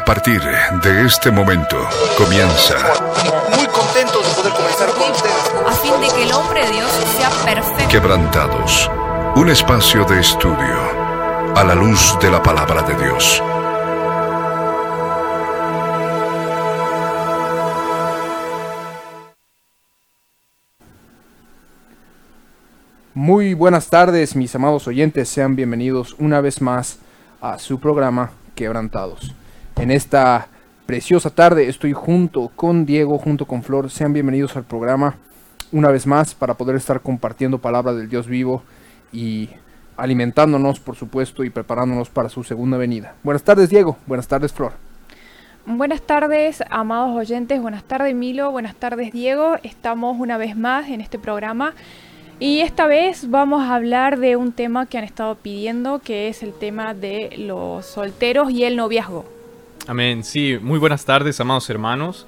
A partir de este momento comienza. Muy contentos de poder comenzar con ustedes. a fin de que el hombre de Dios sea perfecto. Quebrantados. Un espacio de estudio a la luz de la palabra de Dios. Muy buenas tardes, mis amados oyentes, sean bienvenidos una vez más a su programa Quebrantados. En esta preciosa tarde estoy junto con Diego, junto con Flor, sean bienvenidos al programa una vez más para poder estar compartiendo palabra del Dios vivo y alimentándonos, por supuesto, y preparándonos para su segunda venida. Buenas tardes, Diego, buenas tardes, Flor. Buenas tardes, amados oyentes. Buenas tardes, Milo. Buenas tardes, Diego. Estamos una vez más en este programa. Y esta vez vamos a hablar de un tema que han estado pidiendo, que es el tema de los solteros y el noviazgo. Amén. Sí, muy buenas tardes, amados hermanos.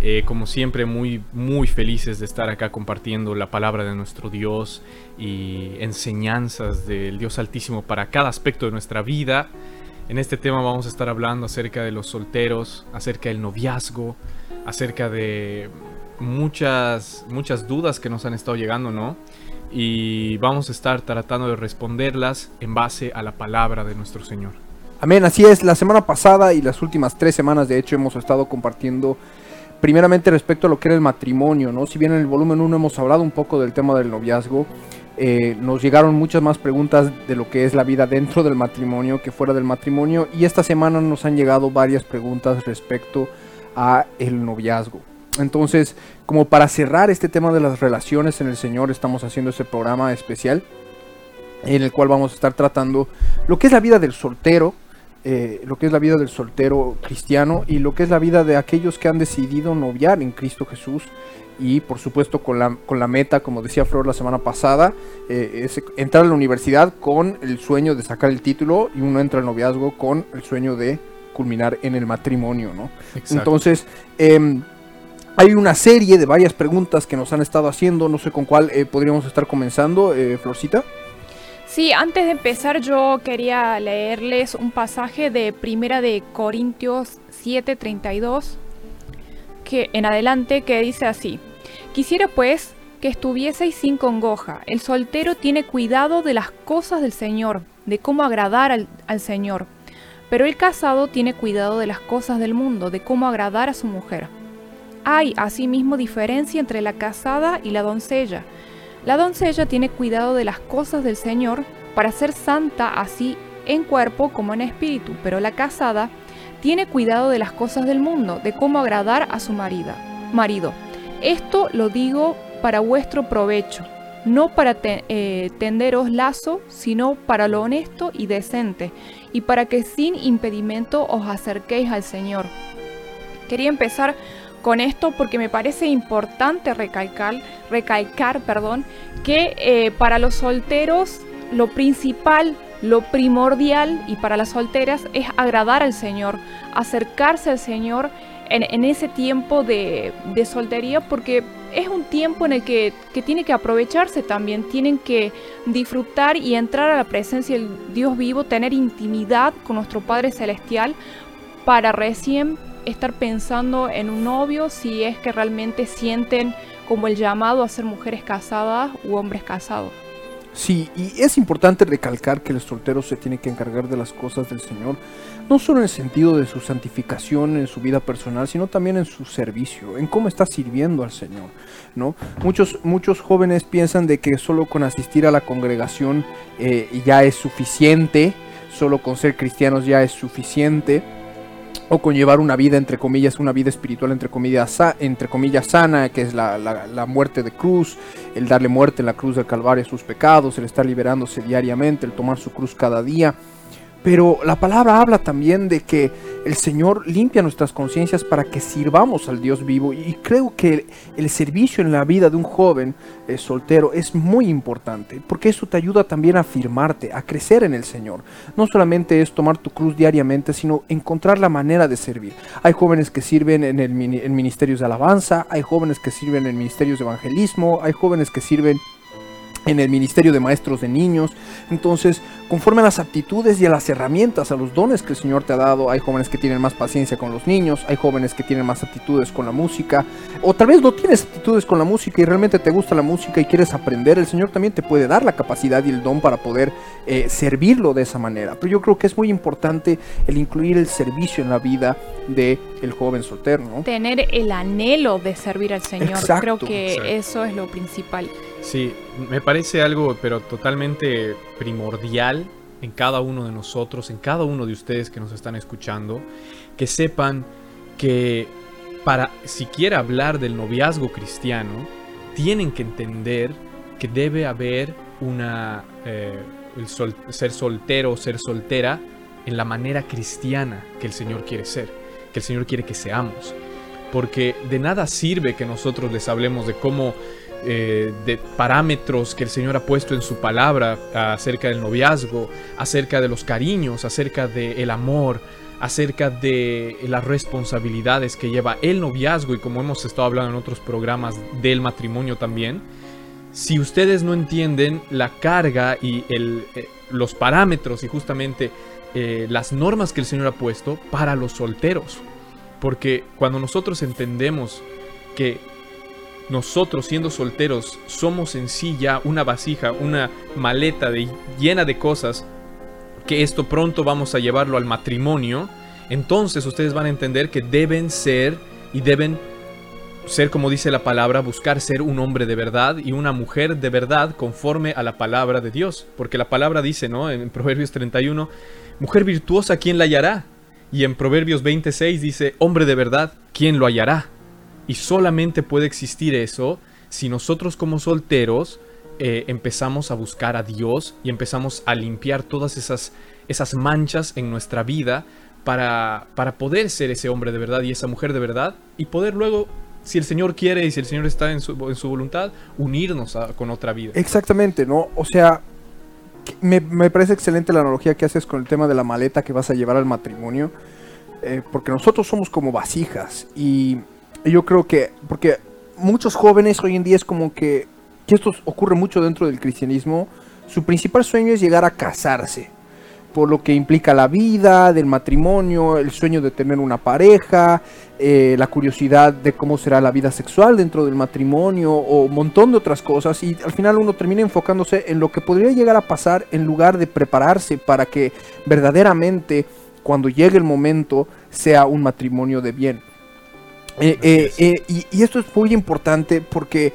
Eh, como siempre, muy, muy felices de estar acá compartiendo la palabra de nuestro Dios y enseñanzas del Dios Altísimo para cada aspecto de nuestra vida. En este tema vamos a estar hablando acerca de los solteros, acerca del noviazgo, acerca de muchas, muchas dudas que nos han estado llegando, ¿no? Y vamos a estar tratando de responderlas en base a la palabra de nuestro Señor. Amén, así es. La semana pasada y las últimas tres semanas, de hecho, hemos estado compartiendo primeramente respecto a lo que era el matrimonio, ¿no? Si bien en el volumen 1 hemos hablado un poco del tema del noviazgo, eh, nos llegaron muchas más preguntas de lo que es la vida dentro del matrimonio que fuera del matrimonio y esta semana nos han llegado varias preguntas respecto a el noviazgo. Entonces, como para cerrar este tema de las relaciones en el Señor, estamos haciendo este programa especial en el cual vamos a estar tratando lo que es la vida del soltero, eh, lo que es la vida del soltero cristiano y lo que es la vida de aquellos que han decidido noviar en Cristo Jesús y por supuesto con la, con la meta, como decía Flor la semana pasada, eh, es entrar a la universidad con el sueño de sacar el título y uno entra al noviazgo con el sueño de culminar en el matrimonio, ¿no? Exacto. Entonces, em, hay una serie de varias preguntas que nos han estado haciendo, no sé con cuál eh, podríamos estar comenzando, eh, Florcita. Sí, antes de empezar yo quería leerles un pasaje de Primera de Corintios 7:32 que en adelante que dice así: Quisiera pues que estuvieseis sin congoja. El soltero tiene cuidado de las cosas del Señor, de cómo agradar al, al Señor. Pero el casado tiene cuidado de las cosas del mundo, de cómo agradar a su mujer. Hay asimismo diferencia entre la casada y la doncella. La doncella tiene cuidado de las cosas del Señor para ser santa así en cuerpo como en espíritu, pero la casada tiene cuidado de las cosas del mundo, de cómo agradar a su marida, marido. Esto lo digo para vuestro provecho, no para te- eh, tenderos lazo, sino para lo honesto y decente, y para que sin impedimento os acerquéis al Señor. Quería empezar con esto porque me parece importante recalcar, recalcar perdón, que eh, para los solteros lo principal, lo primordial y para las solteras es agradar al Señor, acercarse al Señor en, ese tiempo de, de soltería porque es un tiempo en el que, que tiene que aprovecharse también, tienen que disfrutar y entrar a la presencia del Dios vivo, tener intimidad con nuestro Padre Celestial para recién estar pensando en un novio si es que realmente sienten como el llamado a ser mujeres casadas u hombres casados. Sí, y es importante recalcar que el soltero se tiene que encargar de las cosas del Señor, no solo en el sentido de su santificación en su vida personal, sino también en su servicio, en cómo está sirviendo al Señor, ¿no? Muchos, muchos jóvenes piensan de que solo con asistir a la congregación eh, ya es suficiente, solo con ser cristianos ya es suficiente, o con llevar una vida, entre comillas, una vida espiritual, entre comillas, entre comillas sana, que es la, la- la muerte de cruz, el darle muerte en la cruz del Calvario a sus pecados, el estar liberándose diariamente, el tomar su cruz cada día. Pero la palabra habla también de que el Señor limpia nuestras conciencias para que sirvamos al Dios vivo. Y creo que el servicio en la vida de un joven eh, soltero es muy importante, porque eso te ayuda también a afirmarte, a crecer en el Señor. No solamente es tomar tu cruz diariamente, sino encontrar la manera de servir. Hay jóvenes que sirven en, el, en ministerios de alabanza, hay jóvenes que sirven en ministerios de evangelismo, hay jóvenes que sirven en el ministerio de maestros de niños. Entonces, conforme a las aptitudes y a las herramientas, a los dones que el Señor te ha dado, hay jóvenes que tienen más paciencia con los niños, hay jóvenes que tienen más aptitudes con la música, o tal vez no tienes aptitudes con la música y realmente te gusta la música y quieres aprender, el Señor también te puede dar la capacidad y el don para poder eh, servirlo de esa manera. Pero yo creo que es muy importante el incluir el servicio en la vida de el joven soltero, ¿no? Tener el anhelo de servir al Señor. Exacto. Creo que Exacto. eso es lo principal. Sí, me parece algo, pero totalmente primordial en cada uno de nosotros, en cada uno de ustedes que nos están escuchando, que sepan que para siquiera hablar del noviazgo cristiano, tienen que entender que debe haber una eh, el sol- ser soltero o ser soltera en la manera cristiana que el Señor quiere ser, que el Señor quiere que seamos. Porque de nada sirve que nosotros les hablemos de cómo eh, de parámetros que el Señor ha puesto en su palabra acerca del noviazgo, acerca de los cariños, acerca del amor, acerca de las responsabilidades que lleva el noviazgo y como hemos estado hablando en otros programas del matrimonio también. Si ustedes no entienden la carga y eh, los parámetros y justamente eh, las normas que el Señor ha puesto para los solteros, porque cuando nosotros entendemos que nosotros siendo solteros somos en sí ya una vasija, una maleta llena de cosas, que esto pronto vamos a llevarlo al matrimonio, entonces ustedes van a entender que deben ser y deben ser como dice la palabra, buscar ser un hombre de verdad y una mujer de verdad conforme a la palabra de Dios. Porque la palabra dice, ¿no? En Proverbios 31, mujer virtuosa, ¿quién la hallará? Y en Proverbios 26 dice, hombre de verdad, ¿quién lo hallará? Y solamente puede existir eso si nosotros como solteros eh, empezamos a buscar a Dios y empezamos a limpiar todas esas, esas manchas en nuestra vida para, para poder ser ese hombre de verdad y esa mujer de verdad y poder luego, si el Señor quiere y si el Señor está en su, en su voluntad, unirnos con otra vida. Exactamente, ¿no? O sea, me, me parece excelente la analogía que haces con el tema de la maleta que vas a llevar al matrimonio, eh, porque nosotros somos como vasijas y yo creo que, porque muchos jóvenes hoy en día es como que, que esto ocurre mucho dentro del cristianismo, su principal sueño es llegar a casarse, por lo que implica la vida, del matrimonio, el sueño de tener una pareja, eh, la curiosidad de cómo será la vida sexual dentro del matrimonio o un montón de otras cosas y al final uno termina enfocándose en lo que podría llegar a pasar en lugar de prepararse para que verdaderamente cuando llegue el momento sea un matrimonio de bien. Eh, eh, eh, y, y esto es muy importante porque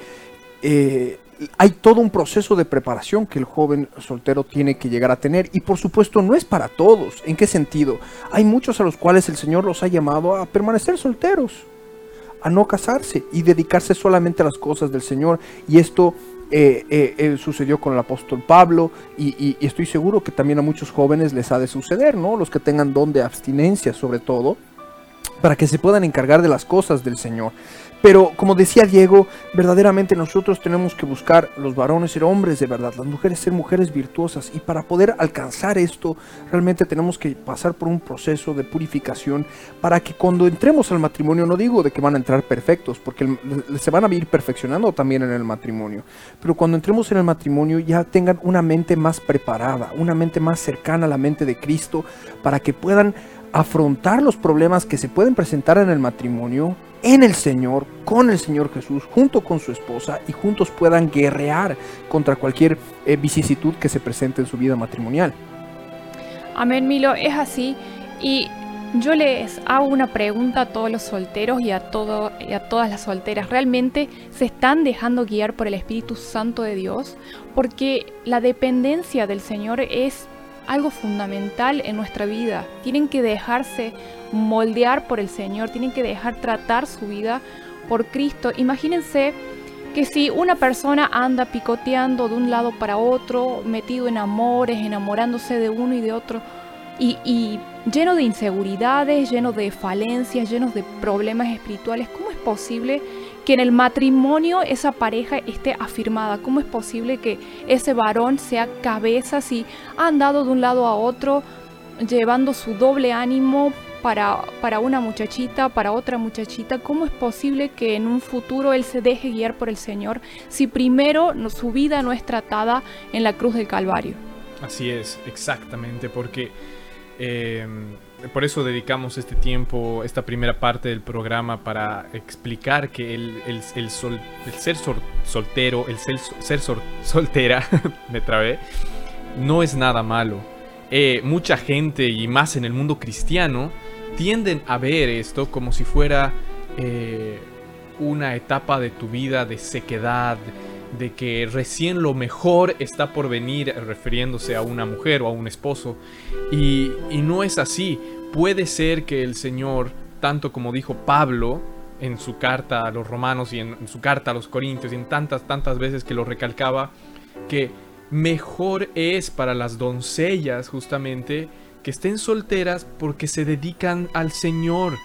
eh, hay todo un proceso de preparación que el joven soltero tiene que llegar a tener y por supuesto no es para todos. ¿En qué sentido? Hay muchos a los cuales el Señor los ha llamado a permanecer solteros, a no casarse y dedicarse solamente a las cosas del Señor y esto eh, eh, eh, sucedió con el apóstol Pablo y, y- y estoy seguro que también a muchos jóvenes les ha de suceder, ¿no? Los que tengan don de abstinencia sobre todo para que se puedan encargar de las cosas del Señor. Pero como decía Diego, verdaderamente nosotros tenemos que buscar los varones ser hombres de verdad, las mujeres ser mujeres virtuosas y para poder alcanzar esto realmente tenemos que pasar por un proceso de purificación para que cuando entremos al matrimonio, no digo de que van a entrar perfectos, porque se van a ir perfeccionando también en el matrimonio, pero cuando entremos en el matrimonio ya tengan una mente más preparada, una mente más cercana a la mente de Cristo para que puedan afrontar los problemas que se pueden presentar en el matrimonio, en el Señor, con el Señor Jesús, junto con su esposa y juntos puedan guerrear contra cualquier eh, vicisitud que se presente en su vida matrimonial. Amén, Milo, es así. Y yo les hago una pregunta a todos los solteros y a, todo, y a todas las solteras. ¿Realmente se están dejando guiar por el Espíritu Santo de Dios? Porque la dependencia del Señor es algo fundamental en nuestra vida. Tienen que dejarse moldear por el Señor, tienen que dejar tratar su vida por Cristo. Imagínense que si una persona anda picoteando de un lado para otro, metido en amores, enamorándose de uno y de otro, y, y lleno de inseguridades, lleno de falencias, llenos de problemas espirituales, ¿cómo es posible que en el matrimonio esa pareja esté afirmada? ¿Cómo es posible que ese varón sea cabeza si ha andado de un lado a otro, llevando su doble ánimo, para, para una muchachita, para otra muchachita, ¿cómo es posible que en un futuro él se deje guiar por el Señor si primero su vida no es tratada en la cruz del Calvario? Así es, exactamente, porque eh, por eso dedicamos este tiempo, esta primera parte del programa para explicar que el, el- sol- el ser sol- soltero, el ser, ser sol- soltera, me trabé, no es nada malo. Eh, mucha gente, y más en el mundo cristiano, tienden a ver esto como si fuera eh, una etapa de tu vida de sequedad, de que recién lo mejor está por venir, refiriéndose a una mujer o a un esposo. Y, y no es así. Puede ser que el Señor, tanto como dijo Pablo en su carta a los romanos y en, en su carta a los corintios y en tantas, tantas veces que lo recalcaba, que mejor es para las doncellas justamente que estén solteras porque se dedican al Señor,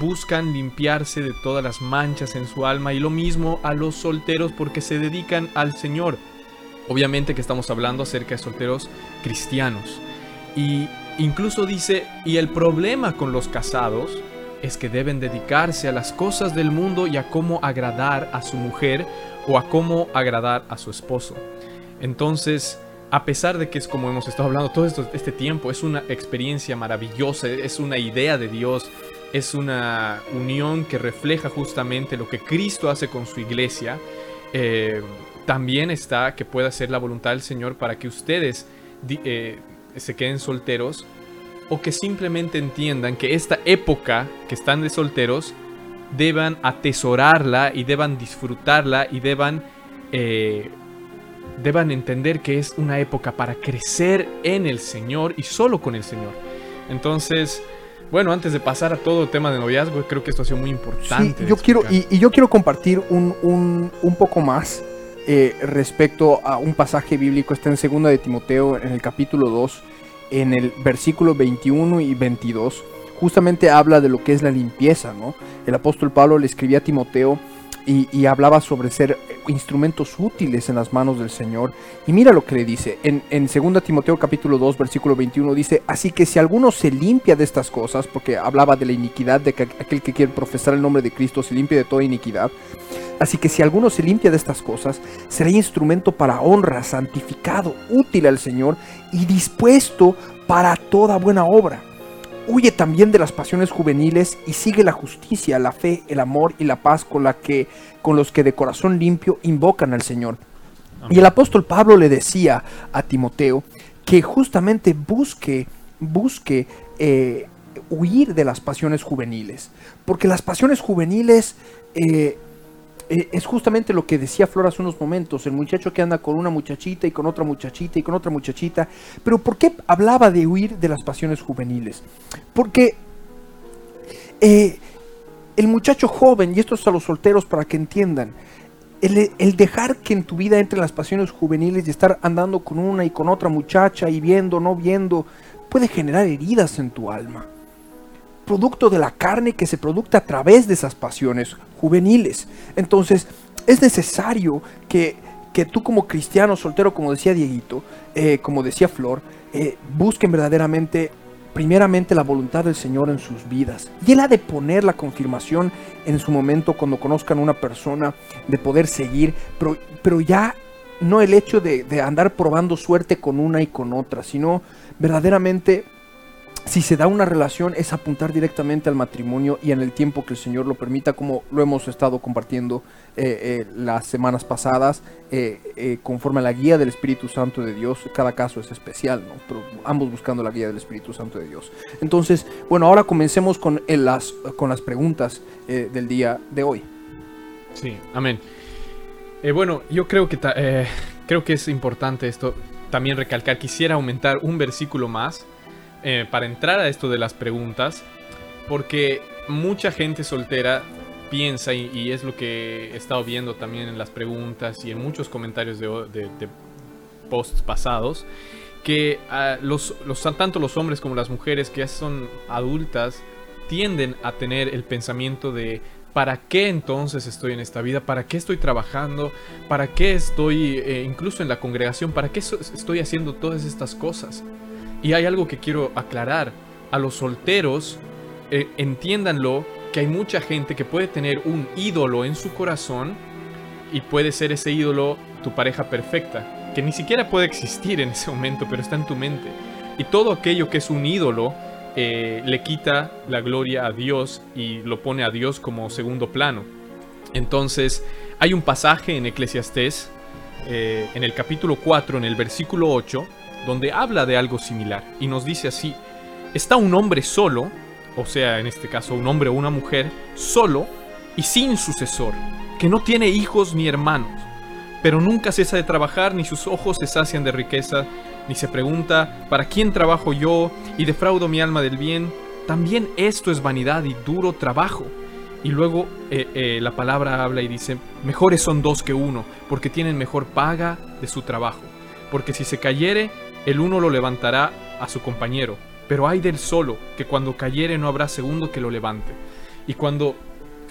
buscan limpiarse de todas las manchas en su alma y lo mismo a los solteros porque se dedican al Señor. Obviamente que estamos hablando acerca de solteros cristianos. Y incluso dice, y el problema con los casados es que deben dedicarse a las cosas del mundo y a cómo agradar a su mujer o a cómo agradar a su esposo. Entonces, a pesar de que es como hemos estado hablando todo este tiempo, es una experiencia maravillosa, es una idea de Dios, es una unión que refleja justamente lo que Cristo hace con su iglesia, eh, también está que pueda ser la voluntad del Señor para que ustedes eh, se queden solteros o que simplemente entiendan que esta época que están de solteros deban atesorarla y deban disfrutarla y deban eh, deban entender que es una época para crecer en el Señor y solo con el Señor. Entonces, bueno, antes de pasar a todo el tema de noviazgo, creo que esto ha sido muy importante. yo quiero, y yo quiero compartir un, un- un poco más eh, respecto a un pasaje bíblico, está en 2 de Timoteo, en el capítulo 2, en el versículo 21 y 22, justamente habla de lo que es la limpieza, ¿no? El apóstol Pablo le escribía a Timoteo y, y hablaba sobre ser instrumentos útiles en las manos del Señor. Y mira lo que le dice, en, en 2 Timoteo capítulo 2, versículo 21 dice, así que si alguno se limpia de estas cosas, porque hablaba de la iniquidad, de que aquel que quiere profesar el nombre de Cristo se limpia de toda iniquidad, Así que si alguno se limpia de estas cosas, será instrumento para honra, santificado, útil al Señor y dispuesto para toda buena obra. Huye también de las pasiones juveniles y sigue la justicia, la fe, el amor y la paz con la que con los que de corazón limpio invocan al Señor. Y el apóstol Pablo le decía a Timoteo que justamente busque, busque eh, huir de las pasiones juveniles, porque las pasiones juveniles eh, eh, es justamente lo que decía Flor hace unos momentos, el muchacho que anda con una muchachita y con otra muchachita y con otra muchachita. Pero ¿por qué hablaba de huir de las pasiones juveniles? Porque eh, el muchacho joven, y esto es a los solteros para que entiendan, el, dejar que en tu vida entren las pasiones juveniles y estar andando con una y con otra muchacha y viendo, no viendo, puede generar heridas en tu alma producto de la carne que se producta a través de esas pasiones juveniles. Entonces, es necesario que, que tú como cristiano soltero, como decía Dieguito, eh, como decía Flor, eh, busquen verdaderamente, primeramente, la voluntad del Señor en sus vidas. Y Él ha de poner la confirmación en su momento cuando conozcan una persona, de poder seguir, pero, pero ya no el hecho de, de andar probando suerte con una y con otra, sino verdaderamente si se da una relación es apuntar directamente al matrimonio y en el tiempo que el Señor lo permita, como lo hemos estado compartiendo eh, eh, las semanas pasadas, eh, conforme a la guía del Espíritu Santo de Dios. Cada caso es especial, ¿no? Pero ambos buscando la guía del Espíritu Santo de Dios. Entonces, bueno, ahora comencemos con, las, con las preguntas del día de hoy. Sí, amén. Bueno, yo creo que, creo que es importante esto también recalcar. Quisiera aumentar un versículo más eh, para entrar a esto de las preguntas, porque mucha gente soltera piensa, y, es lo que he estado viendo también en las preguntas y en muchos comentarios de, de- posts pasados, que ah, los, los, tanto los hombres como las mujeres que ya son adultas tienden a tener el pensamiento de ¿para qué entonces estoy en esta vida? ¿Para qué estoy trabajando? ¿Para qué estoy eh, incluso en la congregación? ¿Para qué estoy haciendo todas estas cosas? Y hay algo que quiero aclarar. A los solteros eh, entiéndanlo que hay mucha gente que puede tener un ídolo en su corazón y puede ser ese ídolo tu pareja perfecta, que ni siquiera puede existir en ese momento, pero está en tu mente. Y todo aquello que es un ídolo eh, le quita la gloria a Dios y lo pone a Dios como segundo plano. Entonces, hay un pasaje en Eclesiastés, eh, en el capítulo 4, en el versículo 8, donde habla de algo similar y nos dice así, está un hombre solo, o sea, en este caso un hombre o una mujer, solo y sin sucesor, que no tiene hijos ni hermanos, pero nunca cesa de trabajar, ni sus ojos se sacian de riqueza, ni se pregunta, ¿para quién trabajo yo y defraudo mi alma del bien? También esto es vanidad y duro trabajo. Y luego eh, eh, la palabra habla y dice, mejores son dos que uno, porque tienen mejor paga de su trabajo. Porque si se cayere, el uno lo levantará a su compañero. Pero hay del solo, que cuando cayere no habrá segundo que lo levante. Y cuando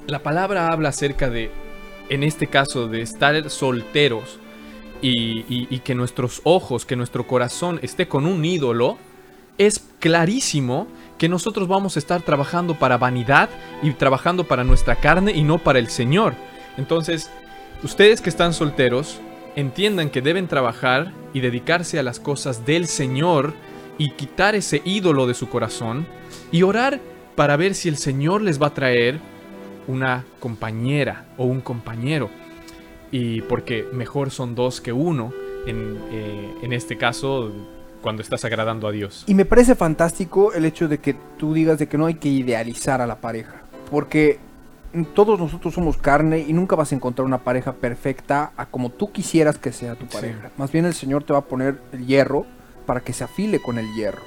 la palabra habla acerca de, en este caso, de estar solteros, y, que nuestros ojos, que nuestro corazón esté con un ídolo, es clarísimo que nosotros vamos a estar trabajando para vanidad y trabajando para nuestra carne y no para el Señor. Entonces, ustedes que están solteros, entiendan que deben trabajar y dedicarse a las cosas del Señor y quitar ese ídolo de su corazón y orar para ver si el Señor les va a traer una compañera o un compañero y porque mejor son dos que uno, en, eh, en este caso, cuando estás agradando a Dios. Y me parece fantástico el hecho de que tú digas de que no hay que idealizar a la pareja, porque todos nosotros somos carne y nunca vas a encontrar una pareja perfecta a como tú quisieras que sea tu pareja. Más bien el Señor te va a poner el hierro para que se afile con el hierro,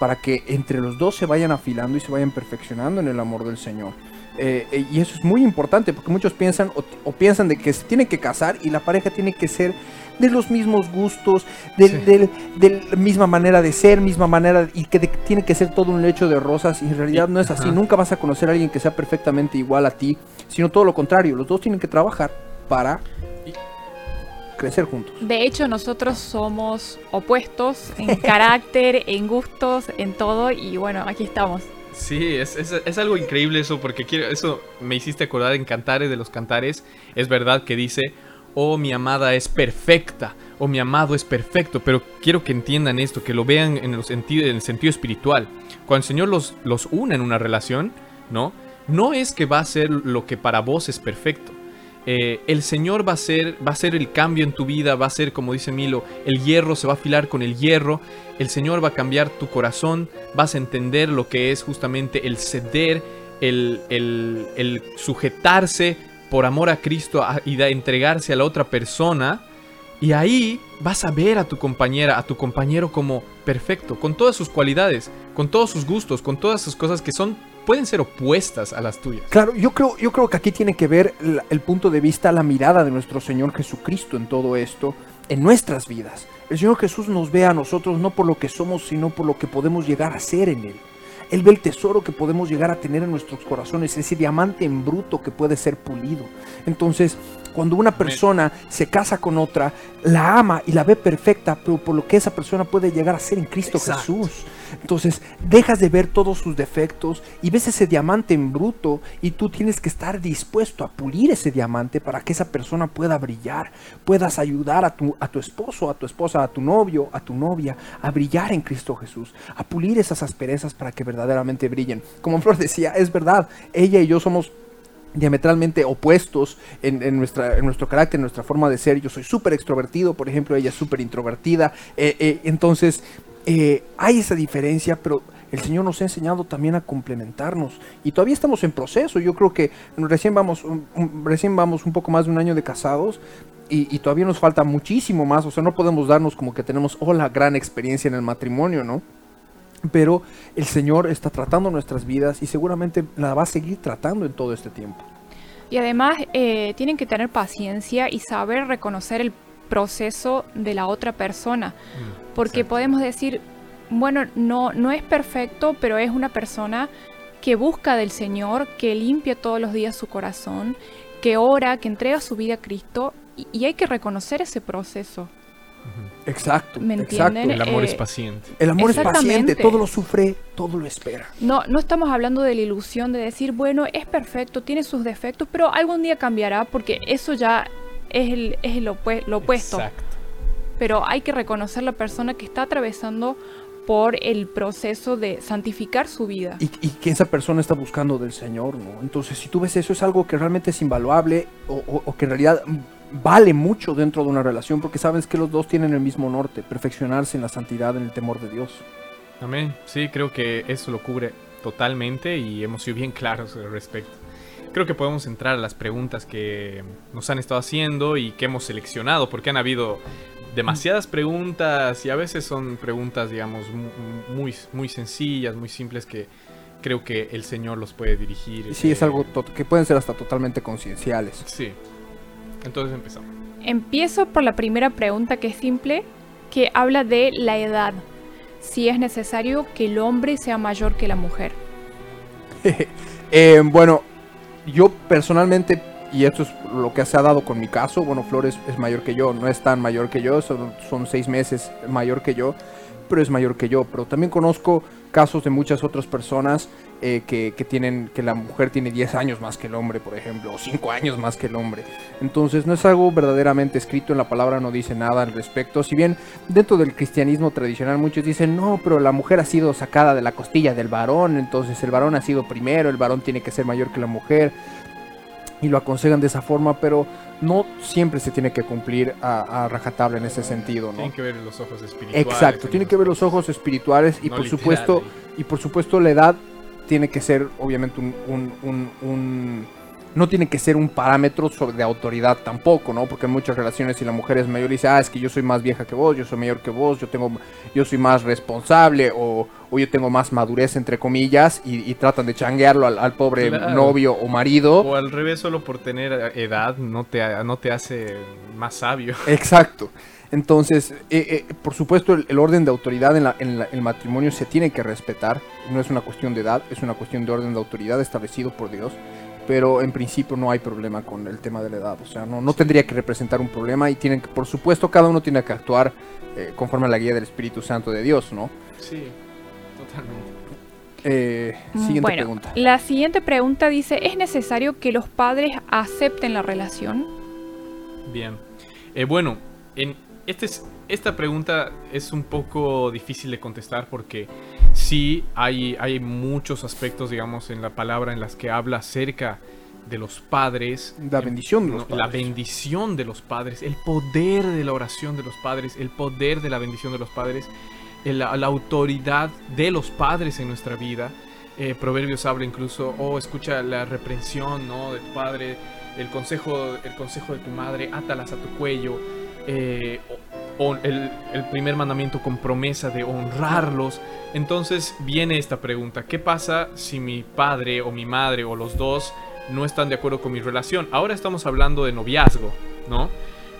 para que entre los dos se vayan afilando y se vayan perfeccionando en el amor del Señor. Eh, eh, y eso es muy importante porque muchos piensan o, piensan de que se tienen que casar y la pareja tiene que ser de los mismos gustos, de, la misma manera de ser, misma manera y que tiene que ser todo un lecho de rosas y en realidad no es así. Nunca vas a conocer a alguien que sea perfectamente igual a ti, sino todo lo contrario. Los dos tienen que trabajar para crecer juntos. De hecho, nosotros somos opuestos en carácter, en gustos, en todo y bueno, aquí estamos. Sí, es, es, algo increíble eso, porque quiero, eso me hiciste acordar en Cantares de los Cantares. Es verdad que dice, oh mi amada es perfecta, oh, mi amado es perfecto, pero quiero que entiendan esto, que lo vean en el sentido, en el sentido espiritual. Cuando el Señor los, los une en una relación, ¿no? No es que va a ser lo que para vos es perfecto. Eh, el Señor va a, ser, va a ser el cambio en tu vida, va a ser, como dice Milo, el hierro se va a afilar con el hierro, el Señor va a cambiar tu corazón, vas a entender lo que es justamente el ceder, el, el, sujetarse por amor a Cristo y de entregarse a la otra persona. Y ahí vas a ver a tu compañera, a tu compañero como perfecto, con todas sus cualidades, con todos sus gustos, con todas sus cosas que son pueden ser opuestas a las tuyas. Claro, yo creo, yo creo que aquí tiene que ver el, punto de vista, la mirada de nuestro Señor Jesucristo en todo esto, en nuestras vidas. El Señor Jesús nos ve a nosotros no por lo que somos, sino por lo que podemos llegar a ser en Él. Él ve el tesoro que podemos llegar a tener en nuestros corazones, ese diamante en bruto que puede ser pulido. Entonces, cuando una persona se casa con otra, la ama y la ve perfecta, pero por lo que esa persona puede llegar a ser en Cristo Jesús. Entonces, dejas de ver todos sus defectos y ves ese diamante en bruto y tú tienes que estar dispuesto a pulir ese diamante para que esa persona pueda brillar, puedas ayudar a tu, a tu esposo, a tu esposa, a tu novio, a tu novia a brillar en Cristo Jesús, a pulir esas asperezas para que verdaderamente brillen. Como Flor decía, es verdad, ella y yo somos diametralmente opuestos en, nuestra, en nuestro carácter, en nuestra forma de ser. Yo soy súper extrovertido, por ejemplo, ella es súper introvertida. Eh, eh, entonces, eh, hay esa diferencia, pero el Señor nos ha enseñado también a complementarnos. Y todavía estamos en proceso. Yo creo que recién vamos, un, recién vamos un poco más de un año de casados. Y, y, todavía nos falta muchísimo más. O sea, no podemos darnos como que tenemos oh, la gran experiencia en el matrimonio, ¿no? Pero el Señor está tratando nuestras vidas y seguramente la va a seguir tratando en todo este tiempo. Y además eh, tienen que tener paciencia y saber reconocer el proceso de la otra persona, mm, porque podemos decir, bueno, no, no es perfecto, pero es una persona que busca del Señor, que limpia todos los días su corazón, que ora, que entrega su vida a Cristo, y hay que reconocer ese proceso. Exacto. ¿Me exacto. El amor Eh, es paciente. El amor es paciente, Exactamente. todo lo sufre, todo lo espera. No, no estamos hablando de la ilusión de decir, bueno, es perfecto, tiene sus defectos, pero algún día cambiará porque eso ya es, el, es el lo opuesto. Exacto. Pero hay que reconocer la persona que está atravesando por el proceso de santificar su vida. Y, y que esa persona está buscando del Señor, ¿no? Entonces, si tú ves eso, es algo que realmente es invaluable o, o- o que en realidad vale mucho dentro de una relación porque sabes que los dos tienen el mismo norte, perfeccionarse en la santidad, en el temor de Dios. Amén. Sí, creo que eso lo cubre totalmente y hemos sido bien claros al respecto. Creo que podemos entrar a las preguntas que nos han estado haciendo y que hemos seleccionado, porque han habido demasiadas preguntas y a veces son preguntas, digamos, mu- muy, muy sencillas, muy simples que creo que el Señor los puede dirigir. Sí, es eh, algo que pueden ser hasta totalmente concienciales. Sí. Entonces empezamos. Empiezo por la primera pregunta que es simple, que habla de la edad. Si es necesario que el hombre sea mayor que la mujer. Eh, bueno, yo personalmente, y esto es lo que se ha dado con mi caso, bueno, Flores es mayor que yo, no es tan mayor que yo, son, son seis meses mayor que yo, pero es mayor que yo. Pero también conozco casos de muchas otras personas eh, que, que tienen, que la mujer tiene 10 años más que el hombre, por ejemplo, o 5 años más que el hombre. Entonces no es algo verdaderamente escrito en la palabra, no dice nada al respecto. Si bien dentro del cristianismo tradicional muchos dicen, no, pero la mujer ha sido sacada de la costilla del varón, entonces el varón ha sido primero, el varón tiene que ser mayor que la mujer. Y lo aconsejan de esa forma, pero no siempre se tiene que cumplir a, a rajatabla en ese sentido, ¿no? Tienen que ver los ojos espirituales. Exacto, en tiene esas que ver los ojos espirituales y No por literal, supuesto ahí. y por supuesto la edad tiene que ser obviamente un, un- un- un- no tiene que ser un parámetro sobre de autoridad tampoco, ¿no? Porque en muchas relaciones si la mujer es mayor y dice, ah, es que yo soy más vieja que vos, yo soy mayor que vos, yo tengo, yo soy más responsable o, o yo tengo más madurez entre comillas y, y tratan de changuearlo al, al pobre Claro. novio o marido. O al revés, solo por tener edad no te, no te hace más sabio. Exacto. Entonces, eh, eh, por supuesto, el, el orden de autoridad en, la- en la- el matrimonio se tiene que respetar. No es una cuestión de edad, es una cuestión de orden de autoridad establecido por Dios. Pero en principio no hay problema con el tema de la edad. O sea, no, no tendría que representar un problema y tienen que, por supuesto, cada uno tiene que actuar eh, conforme a la guía del Espíritu Santo de Dios, ¿no? Sí, totalmente. Eh, siguiente bueno, pregunta. la siguiente pregunta dice, ¿es necesario que los padres acepten la relación? Bien. Eh, bueno, en este es- esta pregunta es un poco difícil de contestar porque sí hay, hay muchos aspectos, digamos, en la palabra en las que habla acerca de los padres. La bendición de los No, La padres. bendición de los padres, el poder de la oración de los padres, el poder de la bendición de los padres, la, la autoridad de los padres en nuestra vida. Eh, Proverbios habla incluso, oh, escucha la reprensión ¿no? de tu padre, el consejo, el consejo de tu madre, átalas a tu cuello. eh, el, primer mandamiento con promesa de honrarlos. Entonces viene esta pregunta, ¿qué pasa si mi padre o mi madre o los dos no están de acuerdo con mi relación? Ahora estamos hablando de noviazgo, ¿no?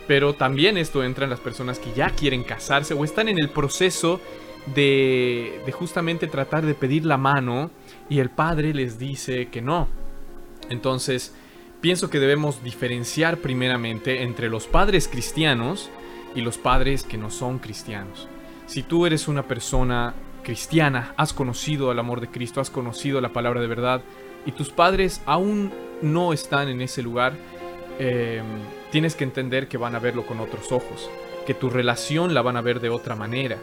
Pero también esto entra en las personas que ya quieren casarse o están en el proceso de justamente tratar de pedir la mano y el padre les dice que no. Entonces, pienso que debemos diferenciar primeramente entre los padres cristianos y los padres que no son cristianos. Si tú eres una persona cristiana, has conocido el amor de Cristo, has conocido la palabra de verdad y tus padres aún no están en ese lugar, eh, tienes que entender que van a verlo con otros ojos, que tu relación la van a ver de otra manera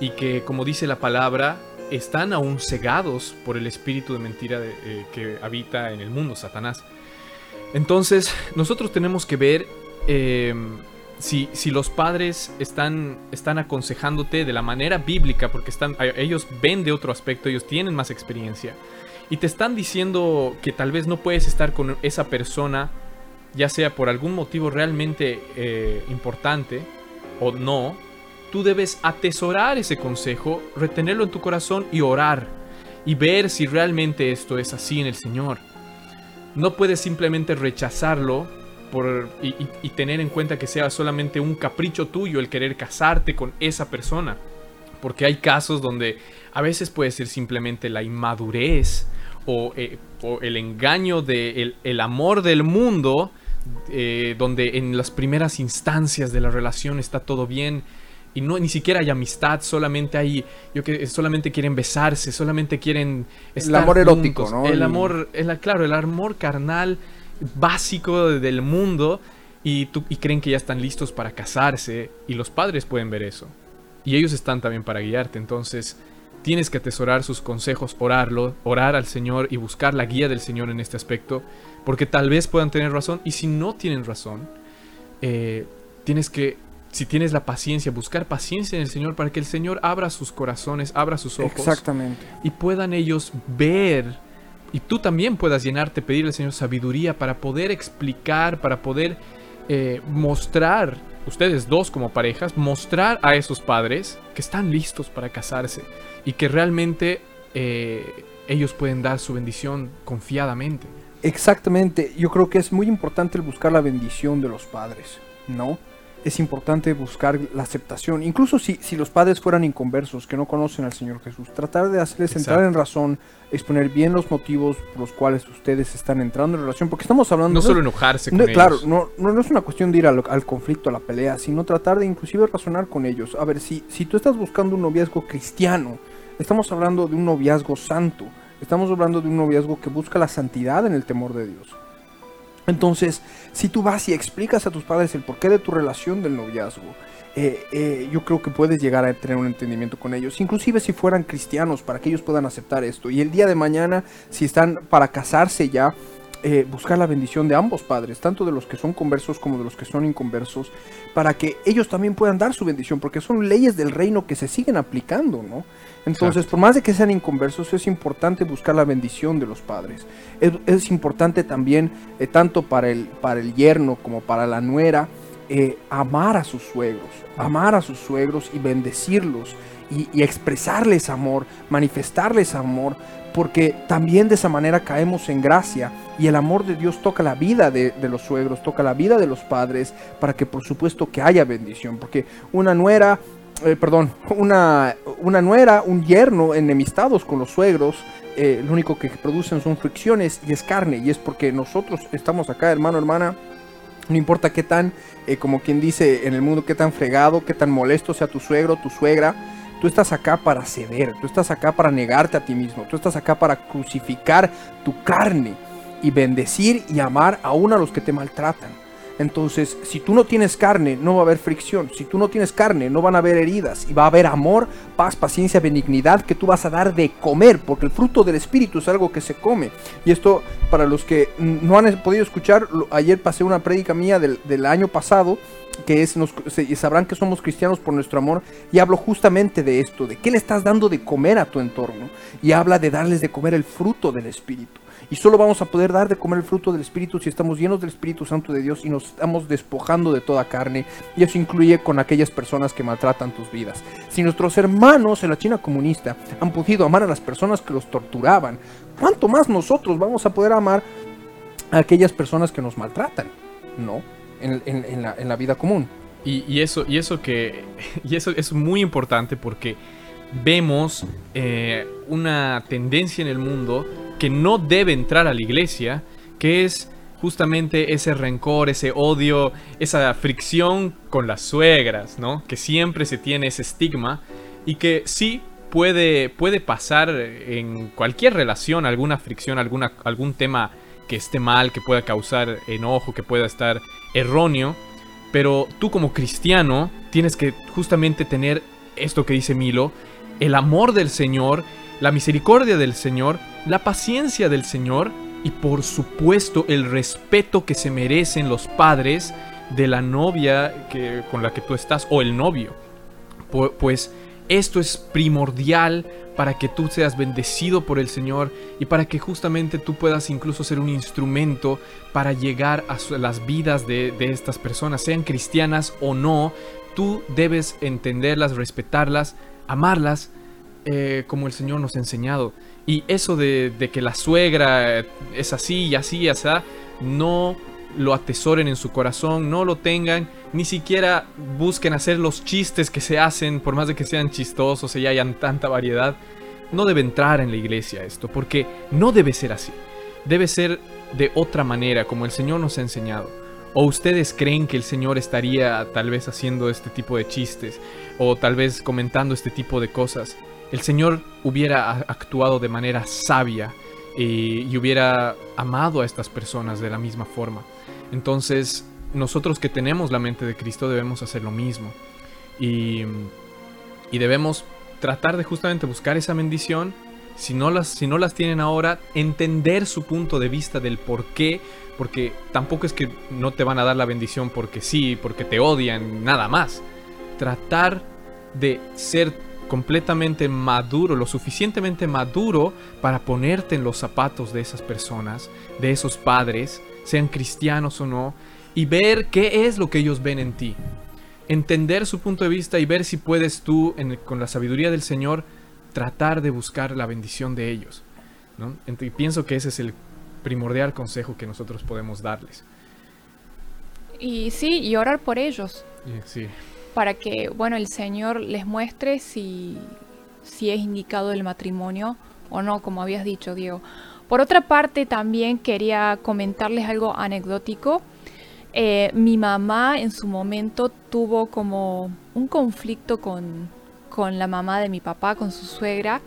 y que, como dice la palabra, están aún cegados por el espíritu de mentira eh, que habita en el mundo, Satanás. Entonces, nosotros tenemos que ver eh, si, si los padres están, están aconsejándote de la manera bíblica, porque están, ellos ven de otro aspecto, ellos tienen más experiencia, y te están diciendo que tal vez no puedes estar con esa persona, ya sea por algún motivo realmente eh, importante o no, tú debes atesorar ese consejo, retenerlo en tu corazón y orar, y ver si realmente esto es así en el Señor. No puedes simplemente rechazarlo por, y, y- y tener en cuenta que sea solamente un capricho tuyo el querer casarte con esa persona. Porque hay casos donde a veces puede ser simplemente la inmadurez o, eh, o el engaño del el amor del mundo eh, donde en las primeras instancias de la relación está todo bien y no ni siquiera hay amistad, solamente hay yo que solamente quieren besarse, solamente quieren el amor erótico, ¿no? El amor, el, claro, el amor carnal básico del mundo y, tú, y creen que ya están listos para casarse y los padres pueden ver eso y ellos están también para guiarte, entonces tienes que atesorar sus consejos, orarlo, orar al Señor y buscar la guía del Señor en este aspecto, porque tal vez puedan tener razón y si no tienen razón, eh, tienes que si tienes la paciencia, buscar paciencia en el Señor para que el Señor abra sus corazones, abra sus ojos. Exactamente. Y puedan ellos ver, y tú también puedas llenarte, pedir al Señor sabiduría para poder explicar, para poder eh, mostrar, ustedes dos como parejas, mostrar a esos padres que están listos para casarse y que realmente eh, ellos pueden dar su bendición confiadamente. Exactamente, yo creo que es muy importante el buscar la bendición de los padres, ¿no? Es importante buscar la aceptación. Incluso si, si los padres fueran inconversos, que no conocen al Señor Jesús, tratar de hacerles entrar en razón, exponer bien los motivos por los cuales ustedes están entrando en relación, porque estamos hablando... No solo enojarse con ellos. Claro, no, no, es una cuestión de ir al, al, conflicto, a la pelea, sino tratar de inclusive razonar con ellos. A ver, si, si tú estás buscando un noviazgo cristiano, estamos hablando de un noviazgo santo, estamos hablando de un noviazgo que busca la santidad en el temor de Dios. Entonces, si tú vas y explicas a tus padres el porqué de tu relación del noviazgo, eh, eh, yo creo que puedes llegar a tener un entendimiento con ellos, inclusive si fueran cristianos, para que ellos puedan aceptar esto. Y el día de mañana, si están para casarse ya, eh, buscar la bendición de ambos padres, tanto de los que son conversos como de los que son inconversos, para que ellos también puedan dar su bendición, porque son leyes del reino que se siguen aplicando, ¿no? Entonces, por más de que sean inconversos, es importante buscar la bendición de los padres. Es, importante también, eh, tanto para el, para el yerno como para la nuera, eh, amar a sus suegros, amar a sus suegros y bendecirlos y, expresarles amor, manifestarles amor, porque también de esa manera caemos en gracia y el amor de Dios toca la vida de, de, los suegros, toca la vida de los padres, para que por supuesto que haya bendición, porque una nuera eh, perdón, una, una nuera, un yerno enemistados con los suegros, eh, lo único que producen son fricciones y es carne. Y es porque nosotros estamos acá, hermano, hermana. No importa qué tan, eh, como quien dice en el mundo, qué tan fregado, qué tan molesto sea tu suegro, tu suegra. Tú estás acá para ceder, tú estás acá para negarte a ti mismo, tú estás acá para crucificar tu carne y bendecir y amar aún a los que te maltratan. Entonces, si tú no tienes carne, no va a haber fricción. Si tú no tienes carne, no van a haber heridas. Y va a haber amor, paz, paciencia, benignidad que tú vas a dar de comer. Porque el fruto del Espíritu es algo que se come. Y esto, para los que no han podido escuchar, ayer pasé una prédica mía del, año pasado que es, nos, sabrán que somos cristianos por nuestro amor, y hablo justamente de esto, de qué le estás dando de comer a tu entorno, y habla de darles de comer el fruto del Espíritu. Y solo vamos a poder dar de comer el fruto del Espíritu si estamos llenos del Espíritu Santo de Dios y nos estamos despojando de toda carne. Y eso incluye con aquellas personas que maltratan tus vidas. Si nuestros hermanos en la China comunista han podido amar a las personas que los torturaban, ¿cuánto más nosotros vamos a poder amar a aquellas personas que nos maltratan? No, en, la, vida común. Y, eso, y eso que. Y eso es muy importante porque vemos eh, una tendencia en el mundo que no debe entrar a la iglesia, que es justamente ese rencor, ese odio, esa fricción con las suegras, ¿no? Que siempre se tiene ese estigma y que sí puede, puede pasar en cualquier relación alguna fricción, alguna, algún tema que esté mal, que pueda causar enojo, que pueda estar erróneo, pero tú como cristiano tienes que justamente tener esto que dice Milo, el amor del Señor la misericordia del Señor, la paciencia del Señor y por supuesto el respeto que se merecen los padres de la novia que, con la que tú estás o el novio. Pues esto es primordial para que tú seas bendecido por el Señor y para que justamente tú puedas incluso ser un instrumento para llegar a las vidas de, estas personas, sean cristianas o no. Tú debes entenderlas, respetarlas, amarlas eh, como el Señor nos ha enseñado. Y eso de, que la suegra es así y así y así, no lo atesoren en su corazón, no lo tengan, ni siquiera busquen hacer los chistes que se hacen, por más de que sean chistosos y hayan tanta variedad. No debe entrar en la iglesia esto, porque no debe ser así. Debe ser de otra manera, como el Señor nos ha enseñado. ¿O ustedes creen que el Señor estaría tal vez haciendo este tipo de chistes o tal vez comentando este tipo de cosas? El Señor hubiera actuado de manera sabia y, y hubiera amado a estas personas de la misma forma. Entonces, nosotros que tenemos la mente de Cristo debemos hacer lo mismo. Y, y debemos tratar de justamente buscar esa bendición. Si no, las, si no las tienen ahora, entender su punto de vista del por qué. Porque tampoco es que no te van a dar la bendición porque sí, porque te odian, nada más. Tratar de ser completamente maduro, lo suficientemente maduro para ponerte en los zapatos de esas personas, de esos padres, sean cristianos o no, y ver qué es lo que ellos ven en ti. Entender su punto de vista y ver si puedes tú, con la sabiduría del Señor, tratar de buscar la bendición de ellos. ¿no? pienso que ese es el primordial consejo que nosotros podemos darles. Y sí, y orar por ellos. Sí. Para que, bueno, el Señor les muestre si, si es indicado el matrimonio o no, como habías dicho, Diego. Por otra parte, también quería comentarles algo anecdótico. Eh, mi mamá en su momento tuvo como un conflicto con, con la mamá de mi papá, con su suegra,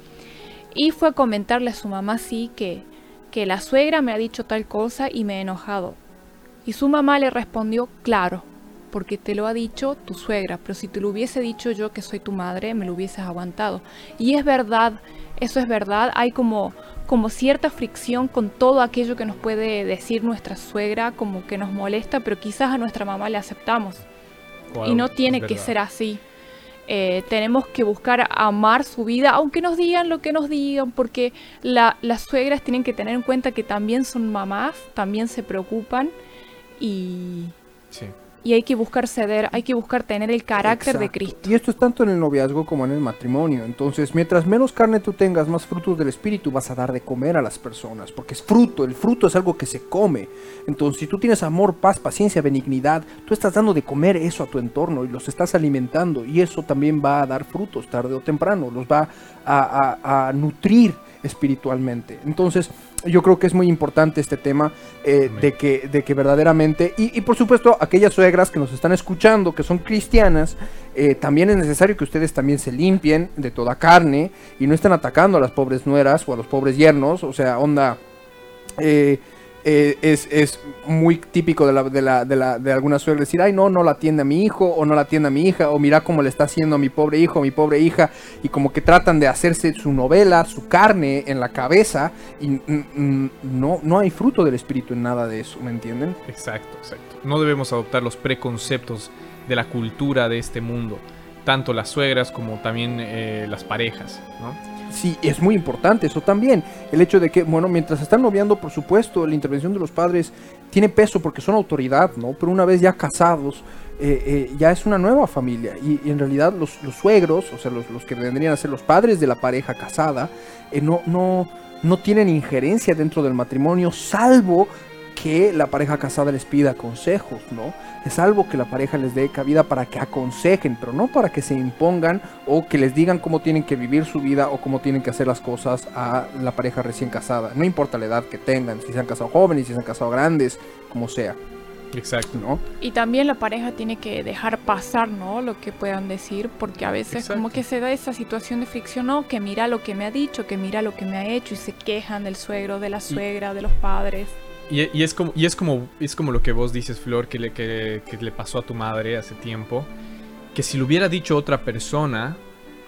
y fue a comentarle a su mamá sí que, que la suegra me ha dicho tal cosa y me he enojado. Y su mamá le respondió, claro, porque te lo ha dicho tu suegra, pero si te lo hubiese dicho yo que soy tu madre, me lo hubieses aguantado. Y es verdad, eso es verdad, hay como como cierta fricción con todo aquello que nos puede decir nuestra suegra, como que nos molesta, pero quizás a nuestra mamá le aceptamos. y no tiene que ser así. Eh, tenemos que buscar amar su vida, aunque nos digan lo que nos digan, porque las suegras tienen que tener en cuenta que también son mamás, también se preocupan y, sí y hay que buscar ceder, hay que buscar tener el carácter de Cristo. Y esto es tanto en el noviazgo como en el matrimonio. Entonces, mientras menos carne tú tengas, más frutos del Espíritu vas a dar de comer a las personas, porque es fruto, el fruto es algo que se come. Entonces, si tú tienes amor, paz, paciencia, benignidad, tú estás dando de comer eso a tu entorno y los estás alimentando y eso también va a dar frutos tarde o temprano, los va a, a nutrir espiritualmente. Entonces, yo creo que es muy importante este tema eh, de, que, de que verdaderamente, y, por supuesto aquellas suegras que nos están escuchando, que son cristianas, eh, también es necesario que ustedes también se limpien de toda carne y no estén atacando a las pobres nueras o a los pobres yernos, o sea, onda... Eh, eh, es, es, muy típico de, la, de, la, de, la, de alguna suegra decir, ay, no, no la atiende a mi hijo, o no la atiende a mi hija, o mira cómo le está haciendo a mi pobre hijo, a mi pobre hija, y como que tratan de hacerse su novela, su carne en la cabeza, y no, no hay fruto del espíritu en nada de eso, ¿me entienden? Exacto, exacto. No debemos adoptar los preconceptos de la cultura de este mundo, tanto las suegras como también eh, las parejas, ¿no? Sí, es muy importante eso también. El hecho de que, bueno, mientras están noviando, por supuesto, la intervención de los padres tiene peso porque son autoridad, ¿no? Pero una vez ya casados, eh, eh, ya es una nueva familia. Y, en realidad los, suegros, o sea, los, que vendrían a ser los padres de la pareja casada, eh, no, no, no tienen injerencia dentro del matrimonio, salvo que la pareja casada les pida consejos, ¿no? Es algo que la pareja les dé cabida para que aconsejen, pero no para que se impongan o que les digan cómo tienen que vivir su vida o cómo tienen que hacer las cosas a la pareja recién casada. No importa la edad que tengan, si se han casado jóvenes, si se han casado grandes, como sea. Exacto. ¿no? Y también la pareja tiene que dejar pasar, ¿no? Lo que puedan decir, porque a veces como que se da esa situación de fricción, ¿no? Que mira lo que me ha dicho, que mira lo que me ha hecho y se quejan del suegro, de la suegra, de los padres. Y, es como, y es como es como lo que vos dices, Flor, que le, que, le pasó a tu madre hace tiempo. Que si lo hubiera dicho otra persona,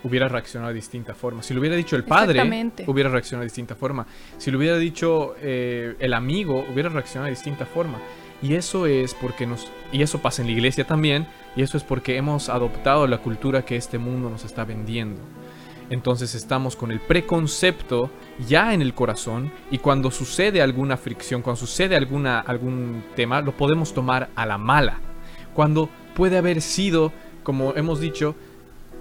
hubiera reaccionado de distinta forma. Si lo hubiera dicho el padre, hubiera reaccionado de distinta forma. Si lo hubiera dicho eh, el amigo, hubiera reaccionado de distinta forma. Y eso es porque nos. Y eso pasa en la iglesia también. Y eso es porque hemos adoptado la cultura que este mundo nos está vendiendo entonces estamos con el preconcepto ya en el corazón y cuando sucede alguna fricción, cuando sucede alguna, algún tema, lo podemos tomar a la mala. Cuando puede haber sido, como hemos dicho,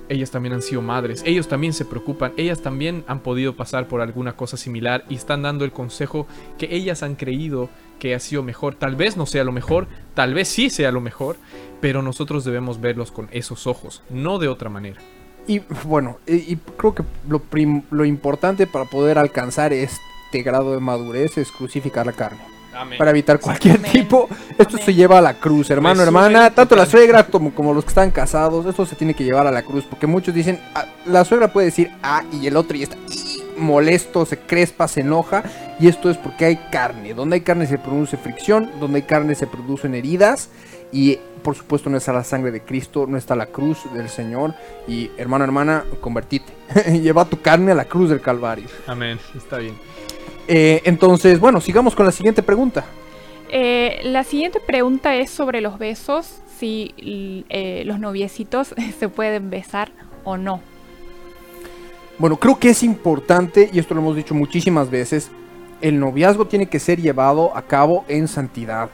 ellas también han sido madres, ellos también se preocupan, ellas también han podido pasar por alguna cosa similar y están dando el consejo que ellas han creído que ha sido mejor. Tal vez no sea lo mejor, tal vez sí sea lo mejor, pero nosotros debemos verlos con esos ojos, no de otra manera. Y bueno, y, creo que lo, importante para poder alcanzar este grado de madurez es crucificar la carne. Amén. para evitar cualquier Amén. tipo. Esto Amén. se lleva a la cruz, hermano, hermana, tanto la suegra como, como los que están casados, esto se tiene que llevar a la cruz, porque muchos dicen, ah, la suegra puede decir ah y el otro y está molesto, se crespa, se enoja, y esto es porque hay carne. Donde hay carne se produce fricción, donde hay carne se producen heridas, y por supuesto no está la sangre de Cristo, no está la cruz del Señor, y hermano, hermana, convertite, lleva tu carne a la cruz del Calvario. Amén. Está bien. Eh, entonces, bueno, sigamos con la siguiente pregunta. Eh, la siguiente pregunta es sobre los besos, si eh, los noviecitos se pueden besar o no. Bueno, creo que es importante, y esto lo hemos dicho muchísimas veces, el noviazgo tiene que ser llevado a cabo en santidad.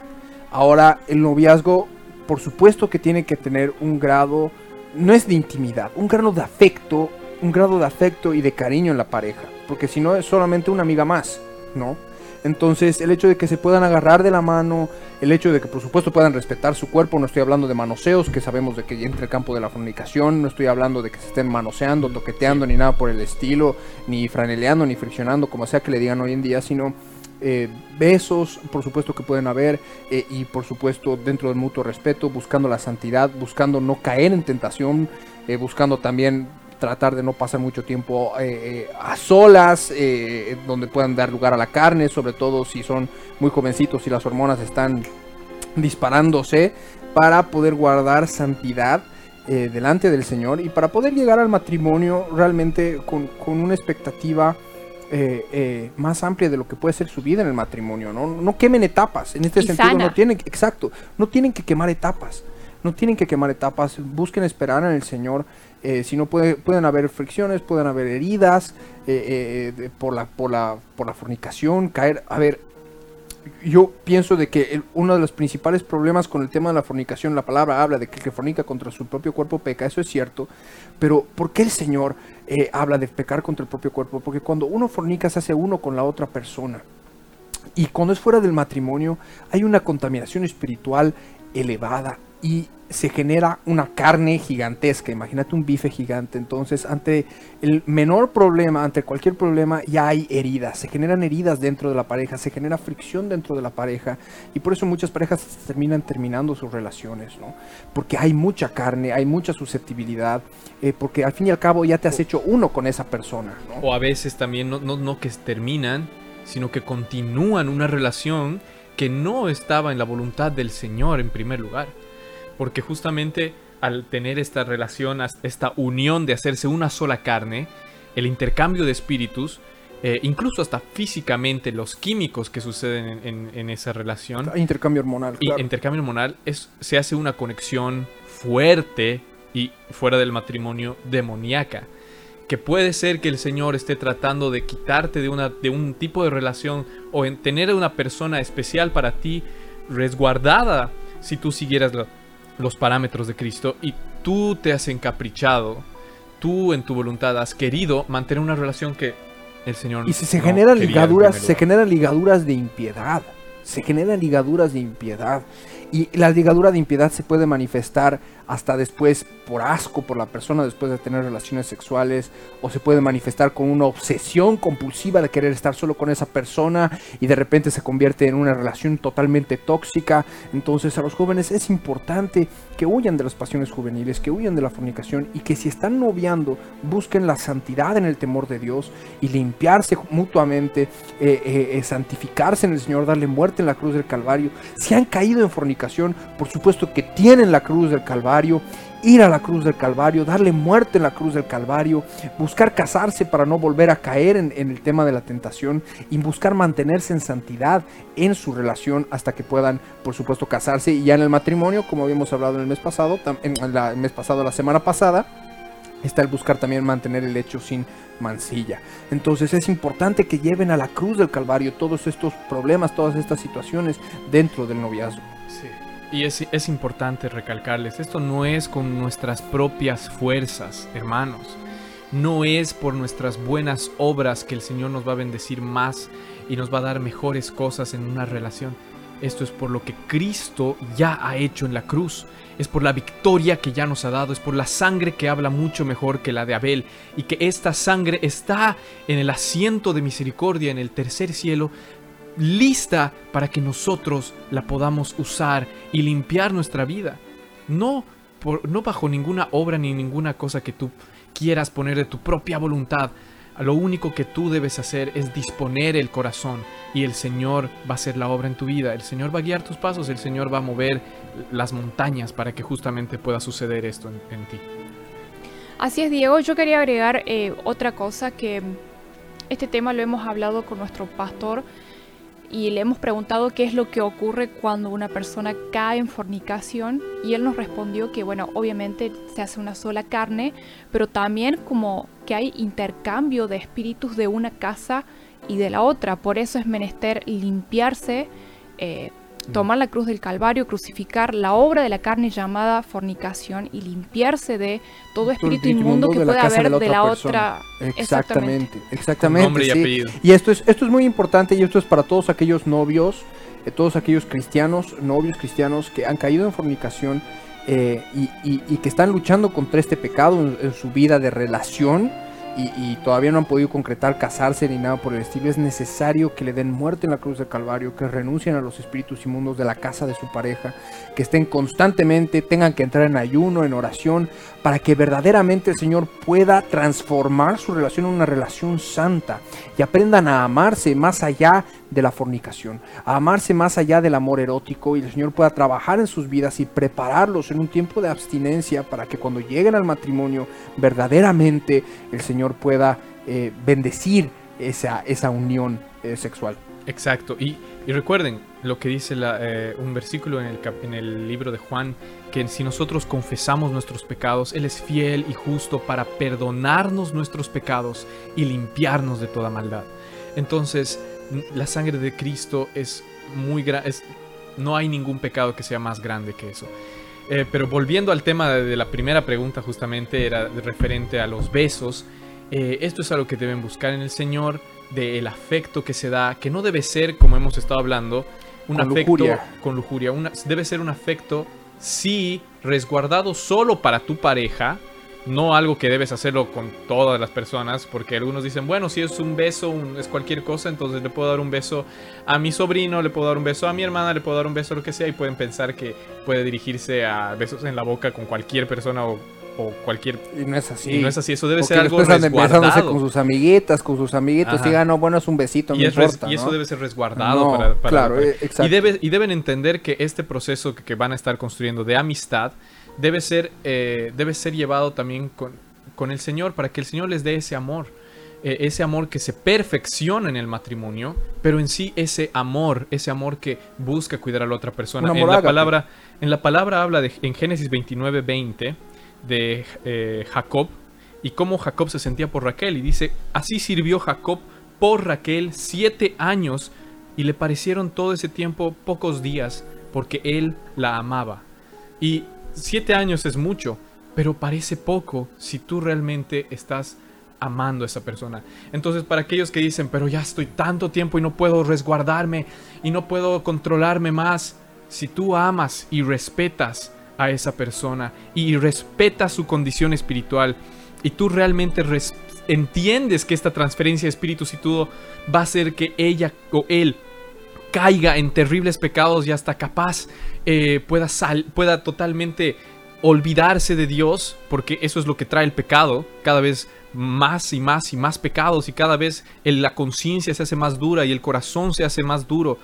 Ahora, el noviazgo, por supuesto que tiene que tener un grado, no es de intimidad, un grado de afecto, un grado de afecto y de cariño en la pareja, porque si no es solamente una amiga más, ¿no? Entonces, el hecho de que se puedan agarrar de la mano, el hecho de que por supuesto puedan respetar su cuerpo, no estoy hablando de manoseos, que sabemos de que ya entra el campo de la fornicación, no estoy hablando de que se estén manoseando, toqueteando, ni nada por el estilo, ni franeleando, ni friccionando, como sea que le digan hoy en día, sino eh, besos, por supuesto que pueden haber, eh, y por supuesto dentro del mutuo respeto, buscando la santidad, buscando no caer en tentación, eh, buscando también tratar de no pasar mucho tiempo a solas, donde puedan dar lugar a la carne, sobre todo si son muy jovencitos y las hormonas están disparándose, para poder guardar santidad delante del Señor y para poder llegar al matrimonio realmente con, con una expectativa eh, eh, más amplia de lo que puede ser su vida en el matrimonio. No, no quemen etapas, en este Y sentido sana. no tienen, exacto, no tienen que quemar etapas. No tienen que quemar etapas, busquen esperar en el Señor. eh, si no puede, pueden haber fricciones, pueden haber heridas eh, eh, de- por, la, por, la, por la fornicación, caer. A ver, yo pienso de que uno de los principales problemas con el tema de la fornicación, la palabra habla de que el que fornica contra su propio cuerpo peca, eso es cierto, pero ¿por qué el Señor eh, habla de pecar contra el propio cuerpo? Porque cuando uno fornica se hace uno con la otra persona. Y cuando es fuera del matrimonio hay una contaminación espiritual elevada y se genera una carne gigantesca. Imagínate un bife gigante. Entonces, ante el menor problema, ante cualquier problema, ya hay heridas. Se generan heridas dentro de la pareja, se genera fricción dentro de la pareja. Y por eso muchas parejas terminan terminando sus relaciones, ¿no? Porque hay mucha carne, hay mucha susceptibilidad. eh, porque al fin y al cabo ya te has hecho uno con esa persona, ¿no? O a veces también no, no, no que terminan, sino que continúan una relación que no estaba en la voluntad del Señor en primer lugar. Porque justamente al tener esta relación, esta unión de hacerse una sola carne, el intercambio de espíritus, eh, incluso hasta físicamente los químicos que suceden en, en- en esa relación, intercambio hormonal. y claro. intercambio hormonal es, se hace una conexión fuerte y fuera del matrimonio demoníaca. Que puede ser que el Señor esté tratando de quitarte de, una, de un tipo de relación o en tener una persona especial para ti resguardada si tú siguieras lo- los parámetros de Cristo y tú te has encaprichado, tú en tu voluntad has querido mantener una relación que el Señor Y si se no generan ligaduras, se generan ligaduras de impiedad. Se generan ligaduras de impiedad. Y la ligadura de impiedad se puede manifestar hasta después por asco por la persona después de tener relaciones sexuales. O se puede manifestar con una obsesión compulsiva de querer estar solo con esa persona. Y de repente se convierte en una relación totalmente tóxica. Entonces a los jóvenes es importante que huyan de las pasiones juveniles, que huyan de la fornicación. Y que si están noviando, busquen la santidad en el temor de Dios. Y limpiarse mutuamente eh, eh, eh, santificarse en el Señor, darle muerte en la cruz del Calvario. Si han caído en fornicación, por supuesto que tienen la cruz del Calvario. Ir a la cruz del Calvario, darle muerte en la cruz del Calvario, buscar casarse para no volver a caer en, el tema de la tentación y buscar mantenerse en santidad en su relación hasta que puedan, por supuesto, casarse y ya en el matrimonio, como habíamos hablado en el mes pasado, en la- el mes pasado, la semana pasada, está el buscar también mantener el hecho sin mancilla. Entonces es importante que lleven a la cruz del Calvario todos estos problemas, todas estas situaciones dentro del noviazgo. Y es, es importante recalcarles, esto no es con nuestras propias fuerzas, hermanos. No es por nuestras buenas obras que el Señor nos va a bendecir más y nos va a dar mejores cosas en una relación. Esto es por lo que Cristo ya ha hecho en la cruz. Es por la victoria que ya nos ha dado. Es por la sangre que habla mucho mejor que la de Abel. Y que esta sangre está en el asiento de misericordia en el tercer cielo lista para que nosotros la podamos usar y limpiar nuestra vida. No, por, no bajo ninguna obra ni ninguna cosa que tú quieras poner de tu propia voluntad. Lo único que tú debes hacer es disponer el corazón y el Señor va a hacer la obra en tu vida. El Señor va a guiar tus pasos, el Señor va a mover las montañas para que justamente pueda suceder esto en, ti. Así es, Diego. Yo quería agregar eh, otra cosa que este tema lo hemos hablado con nuestro pastor y le hemos preguntado qué es lo que ocurre cuando una persona cae en fornicación y él nos respondió que bueno, obviamente se hace una sola carne, pero también como que hay intercambio de espíritus de una casa y de la otra, por eso es menester limpiarse, eh, tomar la cruz del Calvario, crucificar la obra de la carne llamada fornicación y limpiarse de todo espíritu inmundo que pueda haber de la otra. Exactamente, exactamente. Nombre y apellido. Y esto es, esto es muy importante y esto es para todos aquellos novios, eh, todos aquellos cristianos, novios cristianos que han caído en fornicación eh, y, y- y que están luchando contra este pecado en, en su vida de relación y, todavía no han podido concretar casarse ni nada por el estilo. Es necesario que le den muerte en la cruz del Calvario, que renuncien a los espíritus inmundos de la casa de su pareja, que estén constantemente, tengan que entrar en ayuno, en oración, para que verdaderamente el Señor pueda transformar su relación en una relación santa y aprendan a amarse más allá de la fornicación, a amarse más allá del amor erótico y el Señor pueda trabajar en sus vidas y prepararlos en un tiempo de abstinencia para que cuando lleguen al matrimonio verdaderamente el Señor pueda eh, bendecir esa, esa unión eh, sexual. Exacto. Y, recuerden lo que dice eh, un versículo en el, en el libro de Juan, que si nosotros confesamos nuestros pecados, Él es fiel y justo para perdonarnos nuestros pecados y limpiarnos de toda maldad. Entonces, la sangre de Cristo es muy grande. No hay ningún pecado que sea más grande que eso. Eh, pero volviendo al tema de, de la primera pregunta, justamente era referente a los besos. Eh, esto es algo que deben buscar en el Señor, del afecto que se da, que no debe ser, como hemos estado hablando, un Con afecto lujuria. con lujuria. una- debe ser un afecto, sí, resguardado solo para tu pareja, no algo que debes hacerlo con todas las personas, porque algunos dicen, bueno, si es un beso, un- es cualquier cosa, entonces le puedo dar un beso a mi sobrino, le puedo dar un beso a mi hermana, le puedo dar un beso a lo que sea, y pueden pensar que puede dirigirse a besos en la boca con cualquier persona o, o cualquier... Y no es así. Y no es así, eso debe Porque ser algo resguardado. con sus amiguitas, con sus amiguitos, Ajá. digan, no, bueno, es un besito, y, es res- importa. y eso ¿no? debe ser resguardado No, para, para- claro, para- eh, exacto. y, debe- y deben entender que este proceso que, que van a estar construyendo de amistad debe ser, eh, debe ser llevado también con, con el Señor para que el Señor les dé ese amor. eh, ese amor que se perfecciona en el matrimonio, pero en sí ese amor, ese amor que busca cuidar a la otra persona. En la, palabra, en la palabra habla de, en Génesis 29, 20 de eh, Jacob y cómo Jacob se sentía por Raquel. Y dice, así sirvió Jacob por Raquel siete años y le parecieron todo ese tiempo pocos días porque él la amaba. Y siete años es mucho, pero parece poco si tú realmente estás amando a esa persona. Entonces, para aquellos que dicen, pero ya estoy tanto tiempo y no puedo resguardarme y no puedo controlarme más, si tú amas y respetas a esa persona y respetas su condición espiritual y tú realmente entiendes que esta transferencia de espíritus y todo va a hacer que ella o él caiga en terribles pecados y hasta capaz eh, pueda, pueda totalmente olvidarse de Dios, porque eso es lo que trae el pecado, cada vez más y más y más pecados y cada vez la conciencia se hace más dura y el corazón se hace más duro.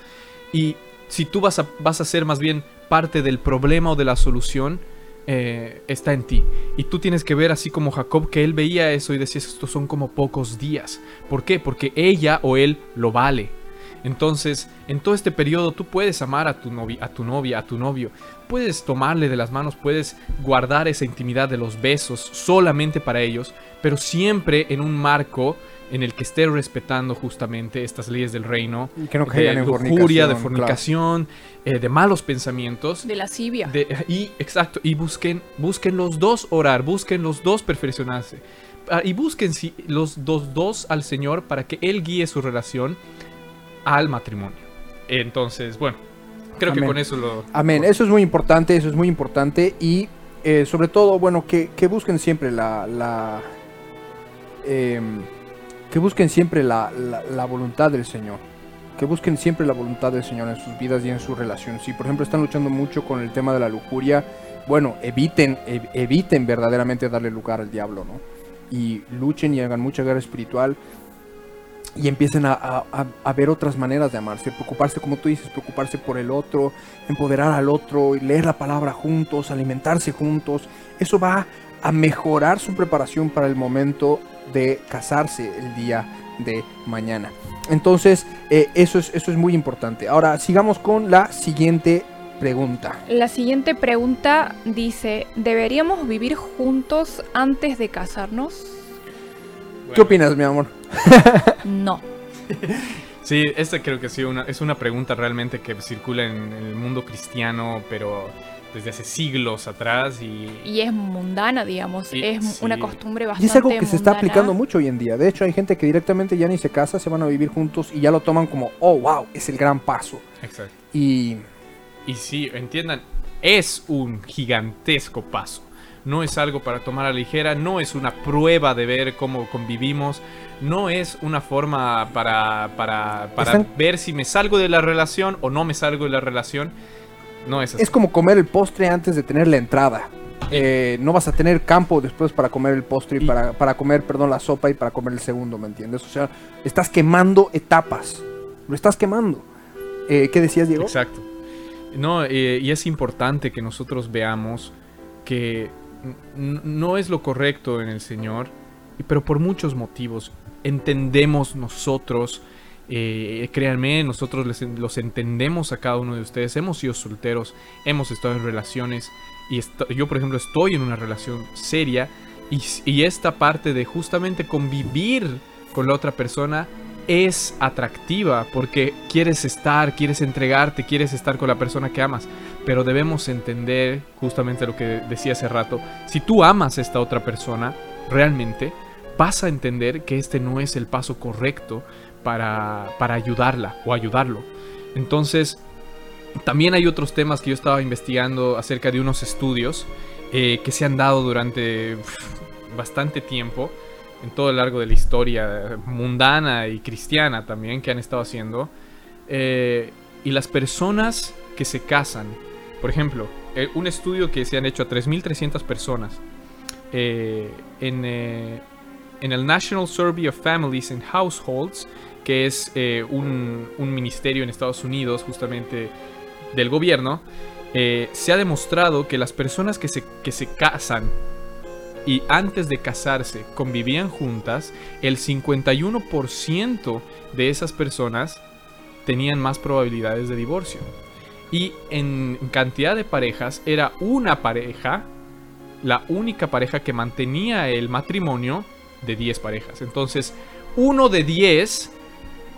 Y si tú vas a, vas a ser más bien parte del problema o de la solución, eh, está en ti. Y tú tienes que ver así como Jacob, que él veía eso y decía, estos son como pocos días. ¿Por qué? Porque ella o él lo vale. Entonces, en todo este periodo tú puedes amar a tu, novia, a tu novia, a tu novio, puedes tomarle de las manos, puedes guardar esa intimidad de los besos solamente para ellos, pero siempre en un marco en el que esté respetando justamente estas leyes del reino, Y que no caigan de en lujuria, de fornicación, eh, de malos pensamientos. De lascivia. De- y exacto, y busquen, busquen los dos orar, busquen los dos perfeccionarse. Ah, y busquen los dos, dos al Señor para que Él guíe su relación al matrimonio. Entonces, bueno, creo que con eso lo... Amén, eso es muy importante, eso es muy importante y eh, sobre todo, bueno, que, que busquen siempre la... la em, que busquen siempre la, la- la voluntad del Señor. que busquen siempre la voluntad del Señor en sus vidas y en su relación. Si por ejemplo están luchando mucho con el tema de la lujuria, bueno, eviten, ev- eviten verdaderamente darle lugar al diablo, ¿no? Y luchen y hagan mucha guerra espiritual y empiecen a, a- a- ver otras maneras de amarse, preocuparse, como tú dices, preocuparse por el otro, empoderar al otro, leer la palabra juntos, alimentarse juntos. Eso va a mejorar su preparación para el momento de casarse el día de mañana. Entonces, eh, eso, es, eso es muy importante. Ahora, sigamos con la siguiente pregunta. La siguiente pregunta dice, ¿deberíamos vivir juntos antes de casarnos? ¿Qué opinas, mi amor? No. Sí, esta creo que sí una, es una pregunta realmente que circula en el mundo cristiano, pero desde hace siglos atrás y... Y es mundana, digamos. Y- es sí. una costumbre Y bastante es algo que se está aplicando mucho hoy en día. De hecho, hay gente que directamente ya ni se casa, se van a vivir juntos y ya lo toman como, oh, wow, es el gran paso. Exacto. Y Y sí, entiendan, es un gigantesco paso. No es algo para tomar a la ligera, no es una prueba de ver cómo convivimos, no es una forma para, para, para Están- ver si me salgo de la relación o no me salgo de la relación. No es así. es como comer el postre antes de tener la entrada. Eh, no vas a tener campo después para comer el postre y, para, para comer, perdón, la sopa y para comer el segundo, ¿me entiendes? O sea, estás quemando etapas. Lo estás quemando. Eh, ¿Qué decías, Diego? Exacto. No, eh, y es importante que nosotros veamos que no es lo correcto en el Señor, pero por muchos motivos. Entendemos nosotros, eh, créanme, nosotros los entendemos a cada uno de ustedes. Hemos sido solteros, hemos estado en relaciones, y yo, por ejemplo, estoy en una relación seria, y, y esta parte de justamente convivir con la otra persona es atractiva porque quieres estar, quieres entregarte, quieres estar con la persona que amas. Pero debemos entender justamente lo que decía hace rato. Si tú amas a esta otra persona, realmente vas a entender que este no es el paso correcto para, para ayudarla o ayudarlo. Entonces, también hay otros temas que yo estaba investigando acerca de unos estudios eh, que se han dado durante bastante tiempo en todo el largo de la historia mundana y cristiana también que han estado haciendo. Eh, y las personas que se casan, por ejemplo, eh, un estudio que se han hecho a 3.300 personas eh, en, en el National Survey of Families and Households, que es un, un ministerio en Estados Unidos justamente del gobierno, se ha demostrado que las personas que se, que se casan y antes de casarse convivían juntas, el 51% de esas personas tenían más probabilidades de divorcio. Y en cantidad de parejas era una pareja, la única pareja que mantenía el matrimonio de 10 parejas. Entonces, uno de 10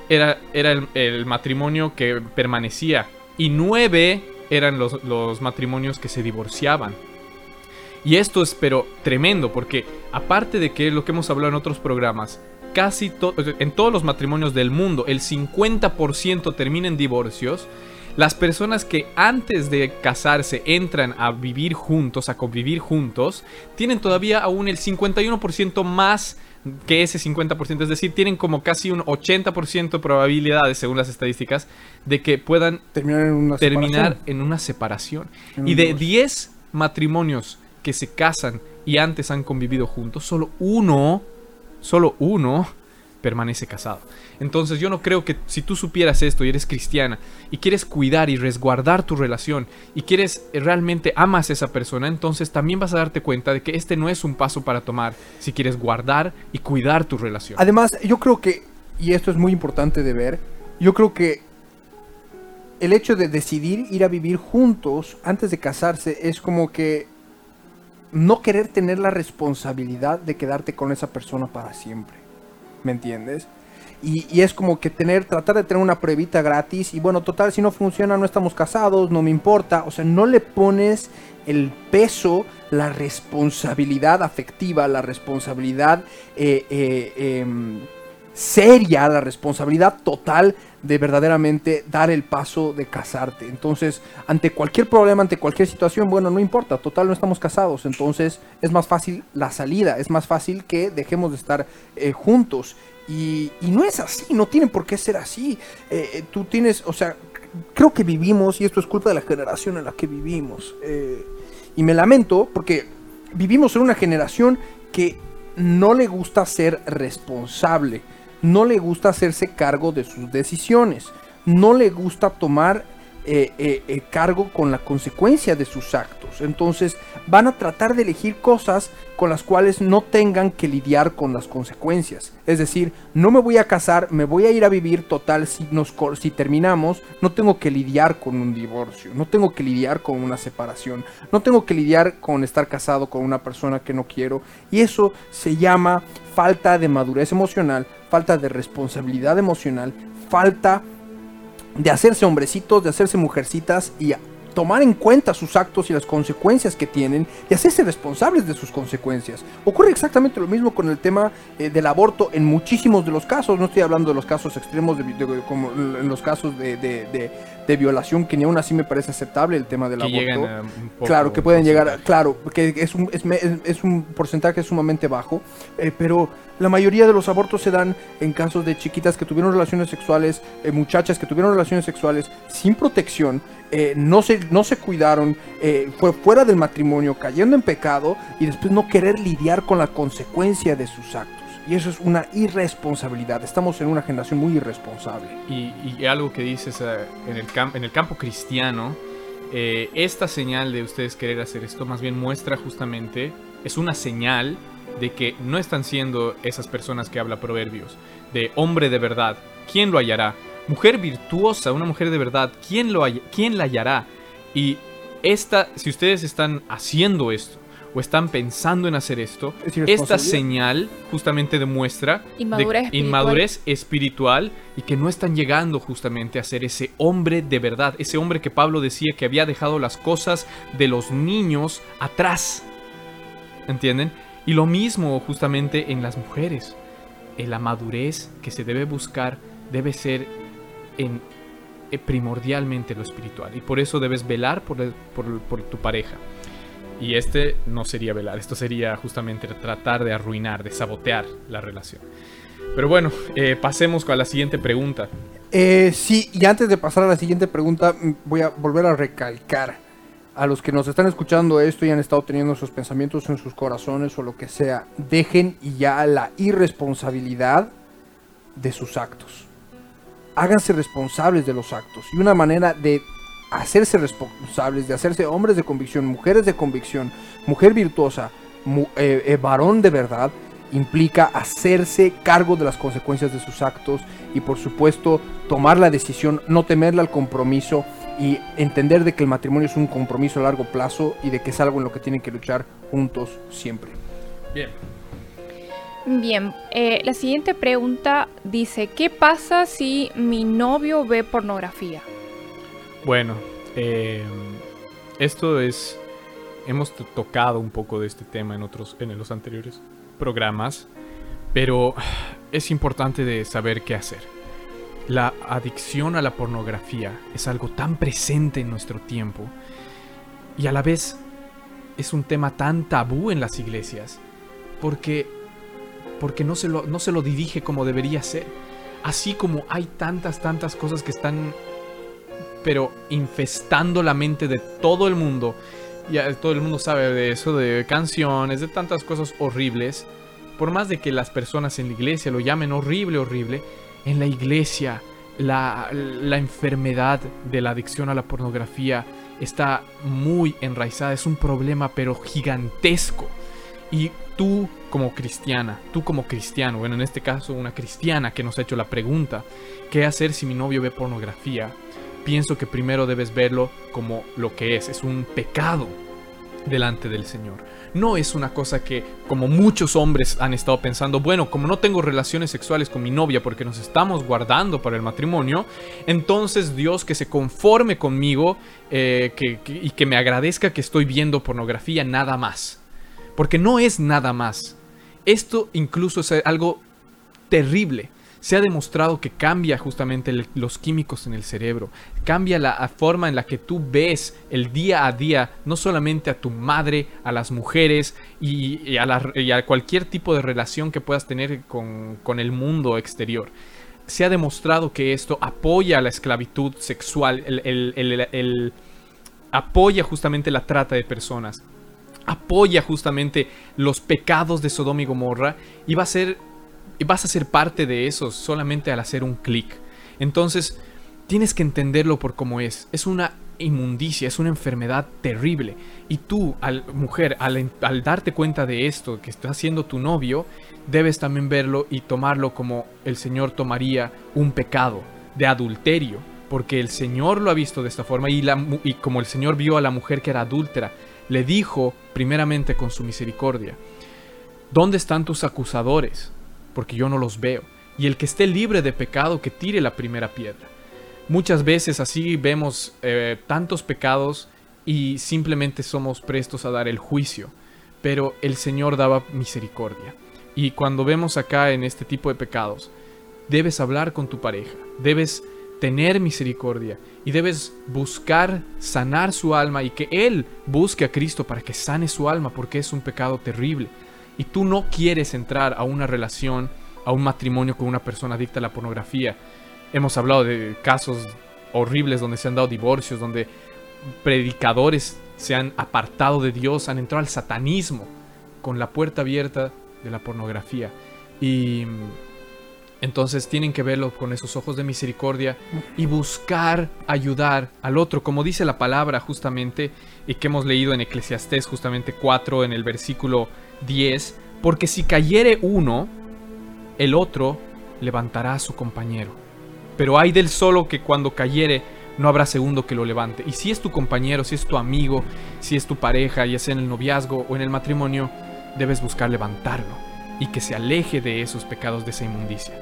era, era el, matrimonio que permanecía y 9 eran los, los matrimonios que se divorciaban. Y esto es pero tremendo porque aparte de que lo que hemos hablado en otros programas, casi to- en todos los matrimonios del mundo el 50% termina en divorcios, las personas que antes de casarse entran a vivir juntos, a convivir juntos, tienen todavía aún el 51% más que ese 50%, es decir, tienen como casi un 80% de probabilidades, según las estadísticas, de que puedan Terminar en una terminar separación. en una separación. En un Y de divorcio. 10 matrimonios que se casan y antes han convivido juntos, solo uno, solo uno permanece casado. Entonces yo no creo que si tú supieras esto y eres cristiana y quieres cuidar y resguardar tu relación y quieres eh, realmente amas a esa persona, entonces también vas a darte cuenta de que este no es un paso para tomar si quieres guardar y cuidar tu relación. Además, yo creo que, y esto es muy importante de ver, yo creo que el hecho de decidir ir a vivir juntos antes de casarse es como que no querer tener la responsabilidad de quedarte con esa persona para siempre. ¿Me entiendes? Y, y es como que tener, tratar de tener una pruebita gratis y bueno, total, si no funciona, no estamos casados, no me importa. O sea, no le pones el peso, la responsabilidad afectiva, la responsabilidad eh, eh, em, seria, la responsabilidad total de verdaderamente dar el paso de casarte. Entonces, ante cualquier problema, ante cualquier situación, bueno, no importa, total no estamos casados. Entonces, es más fácil la salida, es más fácil que dejemos de estar eh, juntos. Y, no es así, no tienen por qué ser así. Eh, eh, tú tienes, o sea, creo que vivimos, y esto es culpa de la generación en la que vivimos. y me lamento porque vivimos en una generación que no le gusta ser responsable, no le gusta hacerse cargo de sus decisiones, no le gusta tomar eh, eh, eh, cargo con la consecuencia de sus actos. Entonces van a tratar de elegir cosas con las cuales no tengan que lidiar con las consecuencias. Es decir, no me voy a casar, me voy a ir a vivir total si, nos, si terminamos, no tengo que lidiar con un divorcio, no tengo que lidiar con una separación, no tengo que lidiar con estar casado con una persona que no quiero. Y eso se llama falta de madurez emocional, falta de responsabilidad emocional, falta de hacerse hombrecitos, de hacerse mujercitas y tomar en cuenta sus actos y las consecuencias que tienen y hacerse responsables de sus consecuencias. Ocurre exactamente lo mismo con el tema eh, del aborto en muchísimos de los casos, no estoy hablando de los casos extremos, de, de- como en los casos de, de- de- violación, que ni aún así me parece aceptable el tema del que aborto. llegan a un poco Claro, que pueden llegar, a- claro, que es un, es, es un porcentaje sumamente bajo, eh, pero la mayoría de los abortos se dan en casos de chiquitas que tuvieron relaciones sexuales, eh, muchachas que tuvieron relaciones sexuales sin protección, eh, no, se, no se cuidaron, fue fuera del matrimonio, cayendo en pecado y después no querer lidiar con la consecuencia de sus actos. Y eso es una irresponsabilidad. Estamos en una generación muy irresponsable. Y, algo que dices eh, en, el en el campo cristiano, eh, esta señal de ustedes querer hacer esto más bien muestra justamente, es una señal de que no están siendo esas personas que habla Proverbios, de hombre de verdad, ¿quién lo hallará? Mujer virtuosa, una mujer de verdad, ¿quién, lo quién la hallará? Y esta, si ustedes están haciendo esto, o están pensando en hacer esto, Es esta señal justamente demuestra Inmadurez de- espiritual. inmadurez espiritual y que no están llegando justamente a ser ese hombre de verdad, ese hombre que Pablo decía que había dejado las cosas de los niños atrás. ¿Entienden? Y lo mismo justamente en las mujeres. En la madurez que se debe buscar debe ser en, eh, primordialmente lo espiritual. Y por eso debes velar por, el- por- por tu pareja. Y este no sería velar, esto sería justamente tratar de arruinar, de sabotear la relación. Pero bueno, eh, pasemos a la siguiente pregunta. Eh, sí, y antes de pasar a la siguiente pregunta, voy a volver a recalcar a los que nos están escuchando esto y han estado teniendo sus pensamientos en sus corazones o lo que sea, dejen ya la irresponsabilidad de sus actos. Háganse responsables de los actos. Y una manera de hacerse responsables, de hacerse hombres de convicción, mujeres de convicción, mujer virtuosa, mu- eh, eh, varón de verdad, implica hacerse cargo de las consecuencias de sus actos y por supuesto tomar la decisión, no temerle al compromiso y entender de que el matrimonio es un compromiso a largo plazo y de que es algo en lo que tienen que luchar juntos siempre. Bien. Bien, eh, la siguiente pregunta dice, ¿qué pasa si mi novio ve pornografía? Bueno, eh, esto es... Hemos to- tocado un poco de este tema en otros, en los anteriores programas, pero es importante de saber qué hacer. La adicción a la pornografía es algo tan presente en nuestro tiempo y a la vez es un tema tan tabú en las iglesias porque, porque no, se lo, no se lo dirige como debería ser. Así como hay tantas, tantas cosas que están pero infestando la mente de todo el mundo. Ya todo el mundo sabe de eso, de canciones, de tantas cosas horribles. Por más de que las personas en la iglesia lo llamen horrible, horrible, en la iglesia la, la enfermedad de la adicción a la pornografía está muy enraizada. Es un problema, pero gigantesco. Y tú como cristiana, tú como cristiano, bueno, en este caso una cristiana que nos ha hecho la pregunta, ¿qué hacer si mi novio ve pornografía? Pienso que primero debes verlo como lo que es, es un pecado delante del Señor. No es una cosa que, como muchos hombres han estado pensando, bueno, como no tengo relaciones sexuales con mi novia porque nos estamos guardando para el matrimonio, entonces Dios que se conforme conmigo eh, que- y que me agradezca que estoy viendo pornografía nada más. Porque no es nada más. Esto incluso es algo terrible. Se ha demostrado que cambia justamente los químicos en el cerebro, cambia la forma en la que tú ves el día a día, no solamente a tu madre, a las mujeres y, a, cualquier tipo de relación que puedas tener con, el mundo exterior. Se ha demostrado que esto apoya la esclavitud sexual, el- apoya justamente la trata de personas, apoya justamente los pecados de Sodoma y Gomorra y va a ser vas a ser parte de esos solamente al hacer un clic. Entonces, tienes que entenderlo por cómo es. Es una inmundicia, es una enfermedad terrible. Y tú, al, mujer, al, al darte cuenta de esto, que está siendo tu novio, debes también verlo y tomarlo como el Señor tomaría un pecado de adulterio. Porque el Señor lo ha visto de esta forma y, la y como el Señor vio a la mujer que era adúltera, le dijo primeramente con su misericordia, ¿dónde están tus acusadores? Porque yo no los veo. Y el que esté libre de pecado, que tire la primera piedra. Muchas veces así vemos eh, tantos pecados y simplemente somos prestos a dar el juicio. Pero el Señor daba misericordia. Y cuando vemos acá en este tipo de pecados, debes hablar con tu pareja, debes tener misericordia y debes buscar sanar su alma y que Él busque a Cristo para que sane su alma porque es un pecado terrible. Y tú no quieres entrar a una relación, a un matrimonio con una persona adicta a la pornografía. Hemos hablado de casos horribles donde se han dado divorcios, donde predicadores se han apartado de Dios, han entrado al satanismo con la puerta abierta de la pornografía. Y entonces tienen que verlo con esos ojos de misericordia y buscar ayudar al otro, como dice la palabra justamente, y que hemos leído en Eclesiastés justamente 4 en el versículo 10, porque si cayere uno, el otro levantará a su compañero. Pero hay del solo que cuando cayere no habrá segundo que lo levante. Y si es tu compañero, si es tu amigo, si es tu pareja, ya sea en el noviazgo o en el matrimonio, debes buscar levantarlo y que se aleje de esos pecados, de esa inmundicia.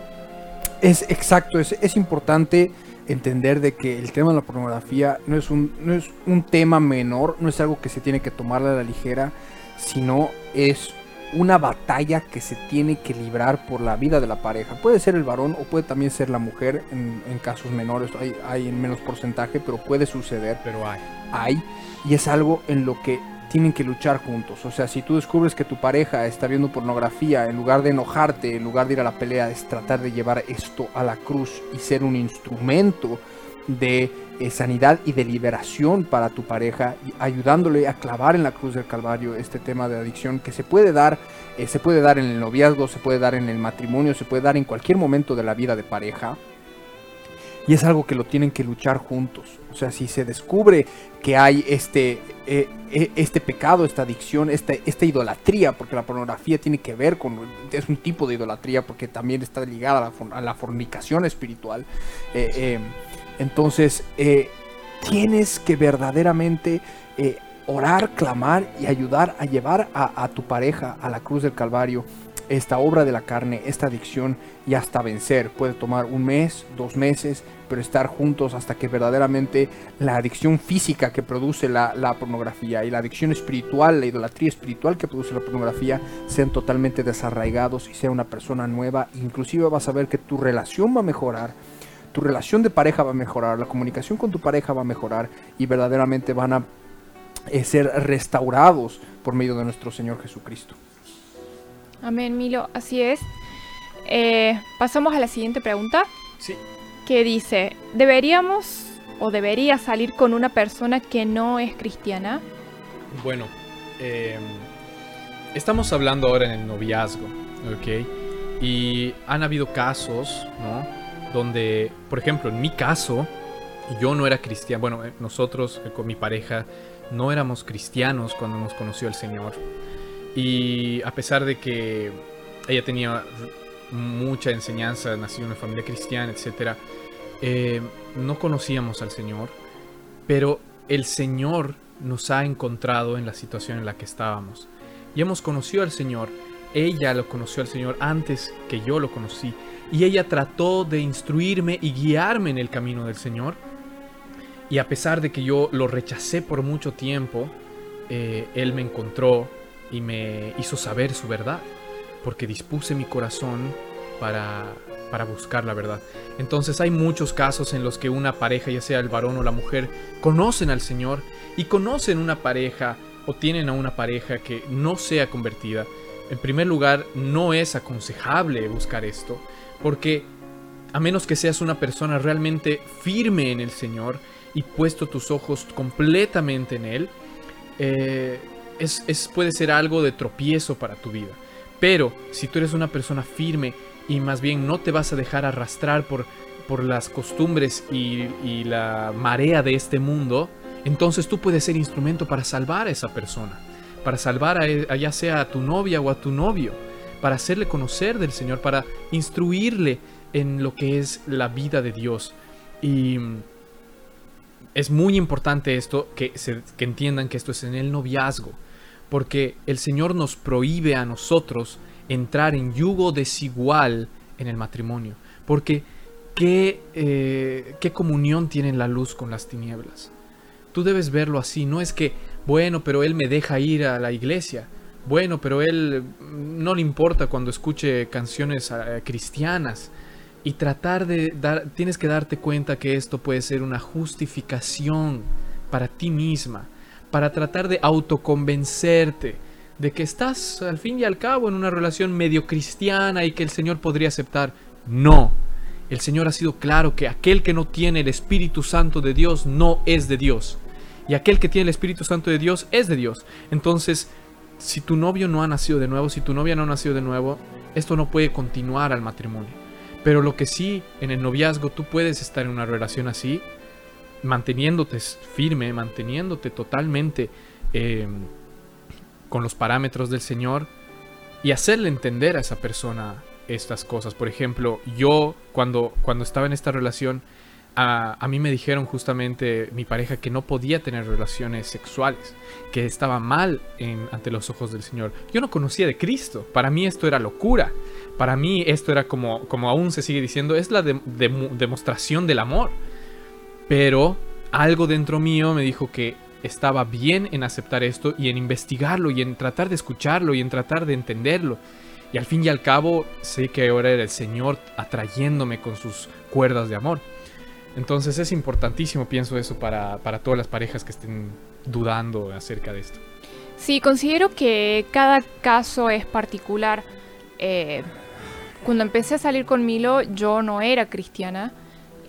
Es exacto, es, es importante entender de que el tema de la pornografía no es, un, no es un tema menor, no es algo que se tiene que tomar a la ligera, sino es una batalla que se tiene que librar por la vida de la pareja. Puede ser el varón o puede también ser la mujer en, en casos menores, hay, hay en menos porcentaje, pero puede suceder Pero hay. hay y es algo en lo que tienen que luchar juntos. O sea, si tú descubres que tu pareja está viendo pornografía, en lugar de enojarte, en lugar de ir a la pelea, es tratar de llevar esto a la cruz y ser un instrumento de sanidad y de liberación para tu pareja, ayudándole a clavar en la cruz del Calvario este tema de adicción que se puede dar, eh, se puede dar en el noviazgo, se puede dar en el matrimonio, se puede dar en cualquier momento de la vida de pareja. Y es algo que lo tienen que luchar juntos. O sea, si se descubre que hay este, eh, eh, este pecado, esta adicción, esta, esta idolatría, porque la pornografía tiene que ver con, es un tipo de idolatría porque también está ligada a la, a la fornicación espiritual. Entonces, eh, tienes que verdaderamente eh, orar, clamar y ayudar a llevar a, tu pareja a la cruz del Calvario esta obra de la carne, esta adicción y hasta vencer. Puede tomar un mes, dos meses, pero estar juntos hasta que verdaderamente la adicción física que produce la, la pornografía y la adicción espiritual, la idolatría espiritual que produce la pornografía, sean totalmente desarraigados y sea una persona nueva. Inclusive vas a ver que tu relación va a mejorar. Tu relación de pareja va a mejorar, la comunicación con tu pareja va a mejorar y verdaderamente van a eh, ser restaurados por medio de nuestro Señor Jesucristo. Amén, Milo, así es. Eh, pasamos a la siguiente pregunta, Sí. que dice, ¿deberíamos o debería salir con una persona que no es cristiana? Bueno, eh, estamos hablando ahora en el noviazgo, ¿ok? Y han habido casos, ¿no? Donde, por ejemplo, en mi caso, yo no era cristiano. Bueno, eh, nosotros eh, con mi pareja no éramos cristianos cuando nos conoció el Señor. Y a pesar de que ella tenía mucha enseñanza, nació en una familia cristiana, etc., eh, no conocíamos al Señor, pero el Señor nos ha encontrado en la situación en la que estábamos. Y hemos conocido al Señor. Ella lo conoció al Señor antes que yo lo conocí. Y ella trató de instruirme y guiarme en el camino del Señor. Y a pesar de que yo lo rechacé por mucho tiempo, eh, Él me encontró y me hizo saber su verdad. Porque dispuse mi corazón para para buscar la verdad. Entonces hay muchos casos en los que una pareja, ya sea el varón o la mujer, conocen al Señor y conocen una pareja o tienen a una pareja que no sea convertida. En primer lugar, no es aconsejable buscar esto, porque a menos que seas una persona realmente firme en el Señor y puesto tus ojos completamente en Él, eh, es, puede ser algo de tropiezo para tu vida. Pero si tú eres una persona firme y más bien no te vas a dejar arrastrar por, por las costumbres y, la marea de este mundo, entonces tú puedes ser instrumento para salvar a esa persona, para salvar a, ya sea a tu novia o a tu novio, para hacerle conocer del Señor, para instruirle en lo que es la vida de Dios. Y es muy importante esto, que, que entiendan que esto es en el noviazgo, porque el Señor nos prohíbe a nosotros entrar en yugo desigual en el matrimonio, porque ¿qué, eh, ¿qué comunión tiene la luz con las tinieblas? Tú debes verlo así, no es que, bueno, pero él me deja ir a la iglesia, bueno, pero él no le importa cuando escuche canciones eh, cristianas, y tratar de dar, tienes que darte cuenta que esto puede ser una justificación para ti misma, para tratar de autoconvencerte de que estás al fin y al cabo en una relación medio cristiana y que el Señor podría aceptar. No, el Señor ha sido claro que aquel que no tiene el Espíritu Santo de Dios no es de Dios. Y aquel que tiene el Espíritu Santo de Dios es de Dios. Entonces, si tu novio no ha nacido de nuevo, si tu novia no ha nacido de nuevo, esto no puede continuar al matrimonio. Pero lo que sí, en el noviazgo tú puedes estar en una relación así, manteniéndote firme, manteniéndote totalmente em, con los parámetros del Señor y hacerle entender a esa persona estas cosas. Por ejemplo, yo cuando, cuando estaba en esta relación, a, mí me dijeron justamente mi pareja que no podía tener relaciones sexuales, que estaba mal ante los ojos del Señor. Yo no conocía de Cristo, para mí esto era locura, para mí esto era como, como aún se sigue diciendo, es la demostración del amor. Pero algo dentro mío me dijo que estaba bien en aceptar esto y en investigarlo y en tratar de escucharlo y en tratar de entenderlo. Y al fin y al cabo sé que ahora era el Señor atrayéndome con sus cuerdas de amor. Entonces es importantísimo, pienso eso, para, todas las parejas que estén dudando acerca de esto. Sí, considero que cada caso es particular. Eh, cuando empecé a salir con Milo, yo no era cristiana.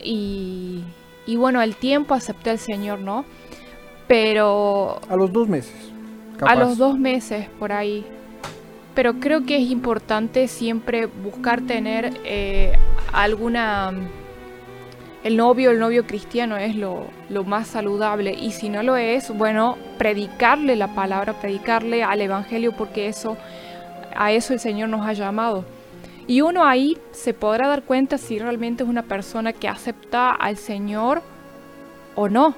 Y, y bueno, al tiempo acepté al Señor, ¿no? Pero... A los dos meses. A los dos meses, por ahí. Pero creo que es importante siempre buscar tener eh, alguna el novio, el novio cristiano es lo, más saludable y si no lo es, bueno, predicarle la palabra, predicarle al Evangelio porque eso, a eso el Señor nos ha llamado. Y uno ahí se podrá dar cuenta si realmente es una persona que acepta al Señor o no.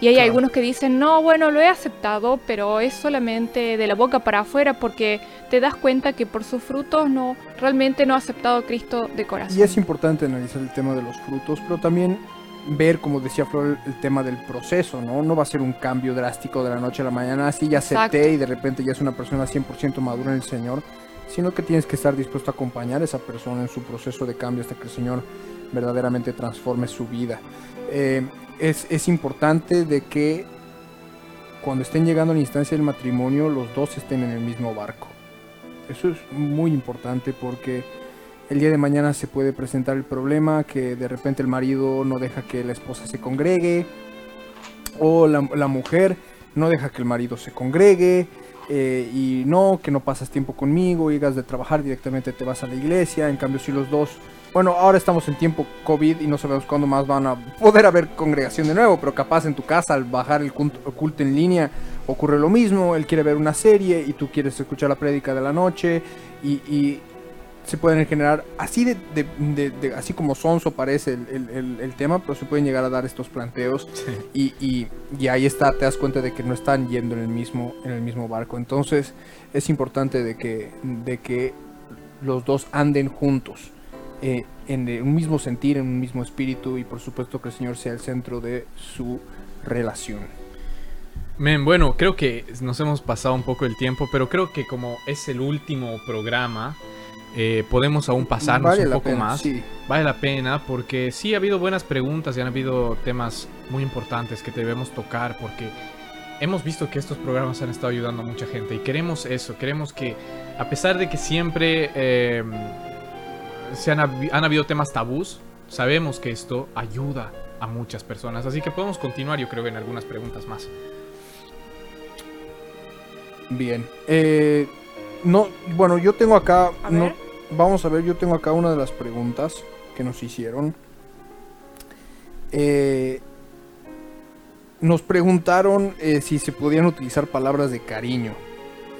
Y hay algunos que dicen, no, bueno, lo he aceptado, pero es solamente de la boca para afuera porque te das cuenta que por sus frutos no, realmente no ha aceptado a Cristo de corazón. Y es importante analizar el tema de los frutos, pero también ver, como decía Flor, el, tema del proceso, ¿no? No va a ser un cambio drástico de la noche a la mañana, así ya acepté y de repente ya es una persona 100% madura en el Señor, sino que tienes que estar dispuesto a acompañar a esa persona en su proceso de cambio hasta que el Señor verdaderamente transforme su vida. Eh, es, importante de que cuando estén llegando a la instancia del matrimonio, los dos estén en el mismo barco. Eso es muy importante porque el día de mañana se puede presentar el problema que de repente el marido no deja que la esposa se congregue o la, mujer no deja que el marido se congregue eh, y no, que no pasas tiempo conmigo, llegas de trabajar directamente te vas a la iglesia, en cambio si los dos bueno, ahora estamos en tiempo COVID y no sabemos cuándo más van a poder haber congregación de nuevo, pero capaz en tu casa al bajar el culto en línea ocurre lo mismo, él quiere ver una serie y tú quieres escuchar la prédica de la noche y, se pueden generar, así de, así como sonso parece el, tema, pero se pueden llegar a dar estos planteos y, y, ahí está, te das cuenta de que no están yendo en el mismo, en el mismo barco. Entonces es importante de que, de que los dos anden juntos eh, en un mismo sentir, en un mismo espíritu y por supuesto que el Señor sea el centro de su relación. bueno, creo que nos hemos pasado un poco el tiempo, pero creo que como es el último programa, eh, podemos aún pasarnos Vale un poco pena, más. sí. Vale la pena porque sí ha habido buenas preguntas y han habido temas muy importantes que debemos tocar porque hemos visto que estos programas han estado ayudando a mucha gente y queremos eso, queremos que a pesar de que siempre eh, se han, habi- han habido temas tabús, sabemos que esto ayuda a muchas personas, así que podemos continuar yo creo en algunas preguntas más. Bien. Eh, no, bueno, yo tengo acá. A no- ver. vamos a ver, yo tengo acá una de las preguntas que nos hicieron. Eh, nos preguntaron eh, si se podían utilizar palabras de cariño.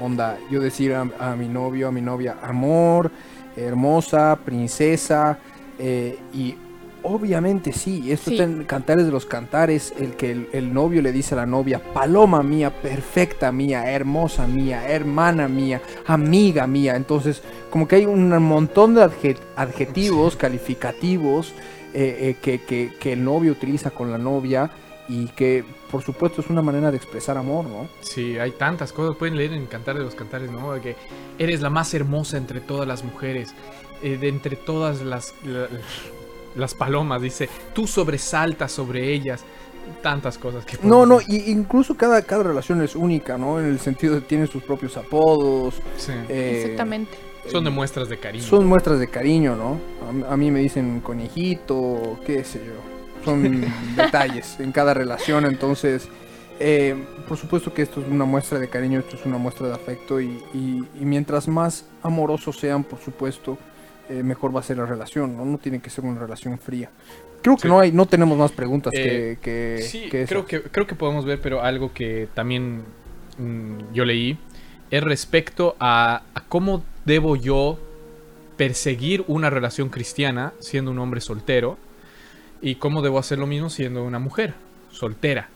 Onda, yo decir a, a mi novio, a mi novia, amor, hermosa, princesa. eh, y obviamente sí, esto Sí. está en Cantares de los Cantares, el que el, el novio le dice a la novia, paloma mía, perfecta mía, hermosa mía, hermana mía, amiga mía. Entonces, como que hay un montón de adje- adjetivos calificativos eh, eh, que, que- que el novio utiliza con la novia y que por supuesto es una manera de expresar amor, ¿no? Sí, hay tantas cosas. Pueden leer en Cantar de los Cantares, ¿no? De Que eres la más hermosa entre todas las mujeres, eh, de entre todas las, la- las palomas. Dice, tú sobresaltas sobre ellas. Tantas cosas que... No, no, y incluso cada, cada relación es única, ¿no? En el sentido de tiene sus propios apodos. Sí. eh, Exactamente. Son de muestras de cariño. Son muestras de cariño, ¿no? A, a mí me dicen conejito, qué sé yo. Son detalles en cada relación, entonces, eh, por supuesto que esto es una muestra de cariño, esto es una muestra de afecto y, y- y mientras más amorosos sean, por supuesto, eh, mejor va a ser la relación, ¿no? No tiene que ser una relación fría. Creo que Sí. no hay, no tenemos más preguntas Eh, que, que, Sí, que creo que, creo que podemos ver, pero algo que también mm, yo leí es respecto a, a cómo debo yo perseguir una relación cristiana siendo un hombre soltero y cómo debo hacer lo mismo siendo una mujer soltera.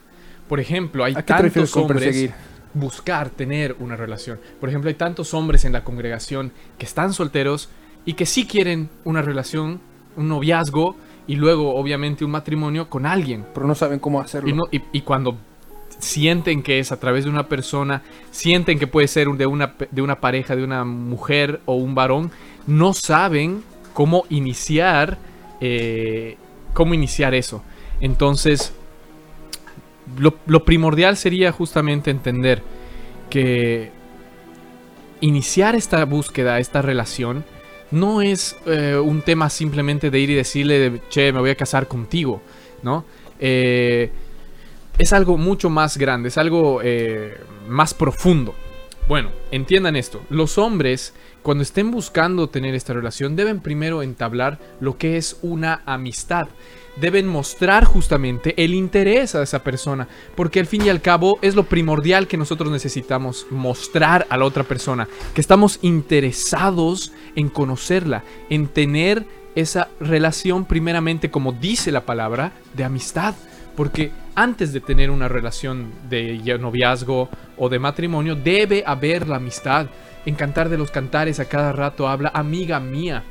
Por ejemplo, hay ¿A qué te refieres tantos hombres buscar tener una relación. Por ejemplo, hay tantos hombres en la congregación que están solteros y que sí quieren una relación, un noviazgo y luego obviamente un matrimonio con alguien. Pero no saben cómo hacerlo. Y, no- y- y cuando sienten que es a través de una persona, sienten que puede ser de una, de una pareja, de una mujer o un varón, no saben cómo iniciar, eh, cómo iniciar eso. Entonces, lo, primordial sería justamente entender que iniciar esta búsqueda, esta relación, no es eh, un tema simplemente de ir y decirle, de, che, me voy a casar contigo, ¿no? Eh, es algo mucho más grande, es algo eh, más profundo. Bueno, entiendan esto, los hombres cuando estén buscando tener esta relación deben primero entablar lo que es una amistad. Deben mostrar justamente el interés a esa persona, porque al fin y al cabo es lo primordial que nosotros necesitamos mostrar a la otra persona, que estamos interesados en conocerla, en tener esa relación primeramente como dice la palabra de amistad. Porque antes de tener una relación de noviazgo o de matrimonio, debe haber la amistad. En Cantar de los Cantares a cada rato habla amiga mía,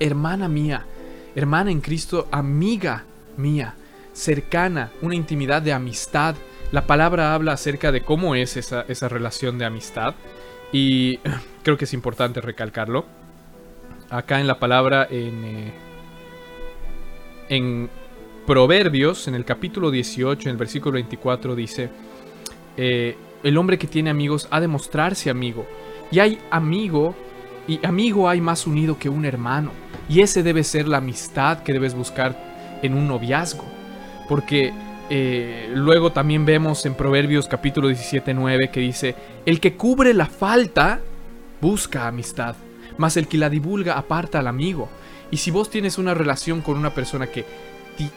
hermana mía, hermana en Cristo, amiga mía, cercana, una intimidad de amistad. La palabra habla acerca de cómo es esa, esa relación de amistad y creo que es importante recalcarlo. Acá en la palabra en... eh, en Proverbios, en el capítulo 18, en el versículo 24, dice, eh, el hombre que tiene amigos ha de mostrarse amigo. Y hay amigo, y amigo hay más unido que un hermano. Y ese debe ser la amistad que debes buscar en un noviazgo. Porque eh, luego también vemos en Proverbios capítulo 17, 9 que dice, el que cubre la falta busca amistad, mas el que la divulga aparta al amigo. Y si vos tienes una relación con una persona que,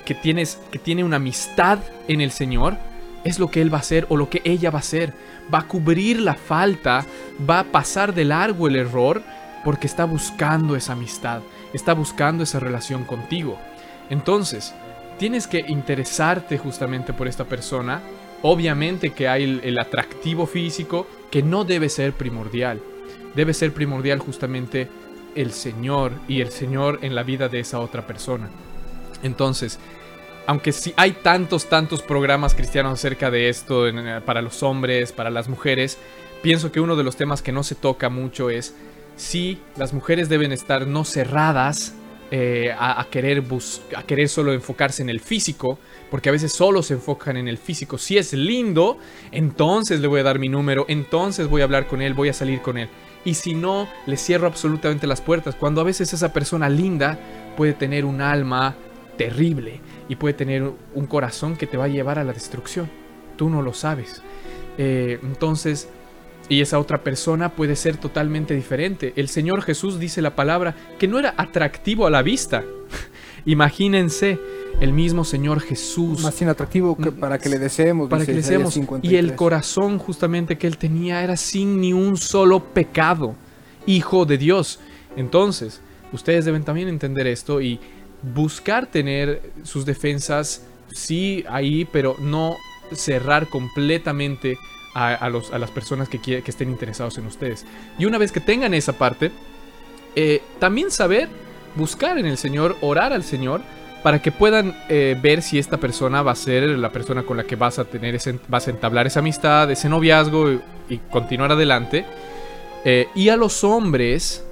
que, tienes, que tiene una amistad en el Señor, es lo que Él va a hacer o lo que ella va a hacer. Va a cubrir la falta, va a pasar de largo el error porque está buscando esa amistad, está buscando esa relación contigo. Entonces, tienes que interesarte justamente por esta persona. Obviamente que hay el atractivo físico que no debe ser primordial. Debe ser primordial justamente el Señor y el Señor en la vida de esa otra persona. Entonces, aunque sí hay tantos, tantos programas cristianos acerca de esto eh, para los hombres, para las mujeres, pienso que uno de los temas que no se toca mucho es sí, las mujeres deben estar no cerradas eh, a, a querer bus- a querer solo enfocarse en el físico, porque a veces solo se enfocan en el físico. Si es lindo, entonces le voy a dar mi número, entonces voy a hablar con él, voy a salir con él. Y si no, le cierro absolutamente las puertas. Cuando a veces esa persona linda puede tener un alma terrible y puede tener un corazón que te va a llevar a la destrucción. Tú no lo sabes. Eh, entonces, y esa otra persona puede ser totalmente diferente. El Señor Jesús dice la palabra que no era atractivo a la vista. Imagínense, el mismo Señor Jesús Más inatractivo que para que le deseemos. para dice que le seamos. Y 53. el corazón justamente que él tenía era sin ni un solo pecado. Hijo de Dios. Entonces, ustedes deben también entender esto y buscar tener sus defensas, sí, ahí, pero no cerrar completamente a, los, a las personas que, quie- que estén interesados en ustedes. Y una vez que tengan esa parte, eh, también saber buscar en el Señor, orar al Señor, para que puedan eh, ver si esta persona va a ser la persona con la que vas a tener ese, vas a entablar esa amistad, ese noviazgo y, y continuar adelante. Eh, y a los hombres,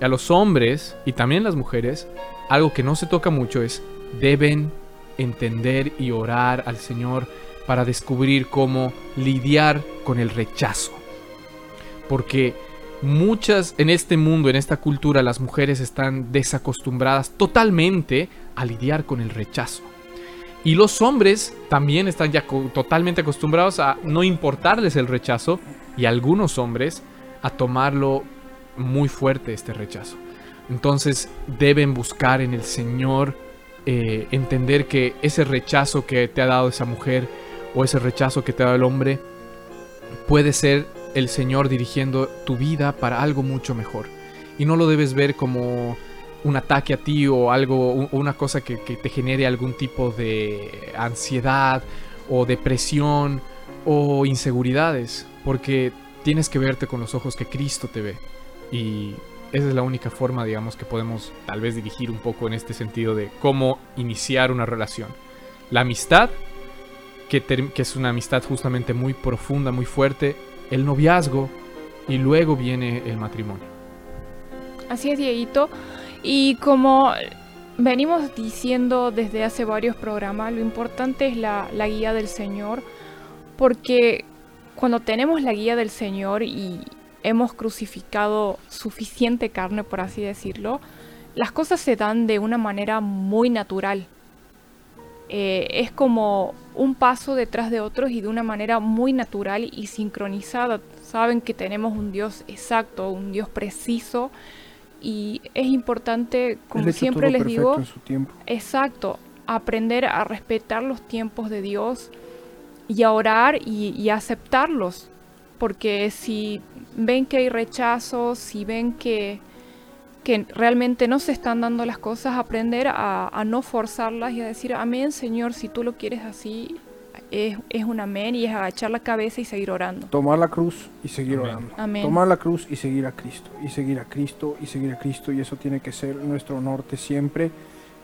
a los hombres y también las mujeres, algo que no se toca mucho es deben entender y orar al Señor para descubrir cómo lidiar con el rechazo. Porque muchas en este mundo, en esta cultura, las mujeres están desacostumbradas totalmente a lidiar con el rechazo. Y los hombres también están ya totalmente acostumbrados a no importarles el rechazo y algunos hombres a tomarlo muy fuerte este rechazo. Entonces deben buscar en el Señor eh, entender que ese rechazo que te ha dado esa mujer o ese rechazo que te ha dado el hombre puede ser el Señor dirigiendo tu vida para algo mucho mejor. Y no lo debes ver como un ataque a ti o algo, una cosa que, que te genere algún tipo de ansiedad o depresión o inseguridades, porque tienes que verte con los ojos que Cristo te ve. Y esa es la única forma, digamos, que podemos tal vez dirigir un poco en este sentido de cómo iniciar una relación. La amistad, que, es una amistad justamente muy profunda, muy fuerte, el noviazgo y luego viene el matrimonio. Así es, Dieguito. Y como venimos diciendo desde hace varios programas, lo importante es la, la guía del Señor, porque cuando tenemos la guía del Señor y hemos crucificado suficiente carne, por así decirlo, las cosas se dan de una manera muy natural. Eh, es como un paso detrás de otros y de una manera muy natural y sincronizada. Saben que tenemos un Dios exacto, un Dios preciso y es importante, como siempre les digo, en su tiempo. exacto, aprender a respetar los tiempos de Dios y a orar y, y aceptarlos. Porque si ven que hay rechazo, si ven que, que realmente no se están dando las cosas, aprender a, a no forzarlas y a decir, amén Señor, si tú lo quieres así, es, es un amén y es agachar la cabeza y seguir orando. Tomar la cruz y seguir Amén. orando. Amén. Tomar la cruz y seguir a Cristo. Y seguir a Cristo y seguir a Cristo. Y eso tiene que ser nuestro norte siempre.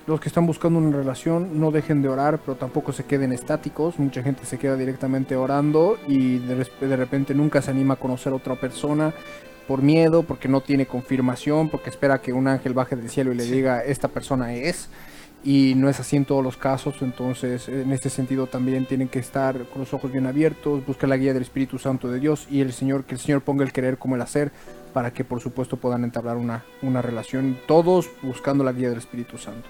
Los que están buscando una relación no dejen de orar, pero tampoco se queden estáticos. Mucha gente se queda directamente orando y de, repente nunca se anima a conocer a otra persona por miedo, porque no tiene confirmación, porque espera que un ángel baje del cielo y le diga esta persona es. Y no es así en todos los casos, entonces en este sentido también tienen que estar con los ojos bien abiertos, buscar la guía del Espíritu Santo de Dios y el Señor, que el Señor ponga el querer como el hacer, para que por supuesto puedan entablar una, una relación, todos buscando la guía del Espíritu Santo.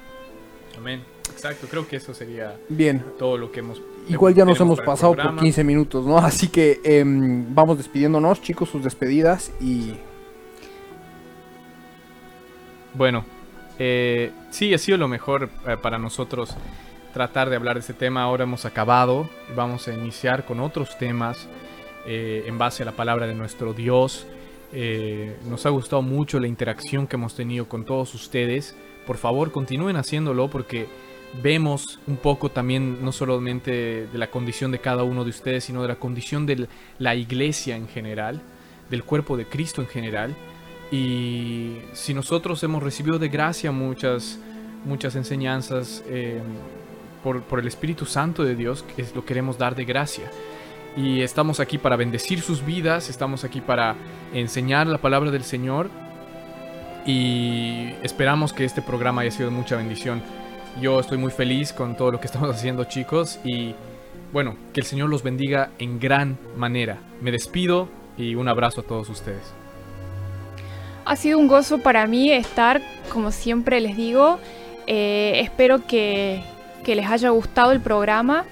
Amén. Exacto, creo que eso sería Bien, todo lo que hemos... igual ya nos hemos pasado por programa. 15 minutos, ¿no? Así que em, vamos despidiéndonos, chicos, sus despedidas y Bueno, eh, sí, ha sido lo mejor eh, para nosotros tratar de hablar de este tema. Ahora hemos acabado. Vamos a iniciar con otros temas eh, en base a la palabra de nuestro Dios. Eh, nos ha gustado mucho la interacción que hemos tenido con todos ustedes. Por favor, continúen haciéndolo porque vemos un poco también no solamente de la condición de cada uno de ustedes, sino de la condición de la iglesia en general, del cuerpo de Cristo en general. Y si nosotros hemos recibido de gracia muchas, muchas enseñanzas eh, por, por el Espíritu Santo de Dios, es lo queremos dar de gracia. Y estamos aquí para bendecir sus vidas, estamos aquí para enseñar la palabra del Señor y esperamos que este programa haya sido de mucha bendición. Yo estoy muy feliz con todo lo que estamos haciendo chicos y bueno, que el Señor los bendiga en gran manera. Me despido y un abrazo a todos ustedes. Ha sido un gozo para mí estar, como siempre les digo. Eh, espero que, que, les haya gustado el programa.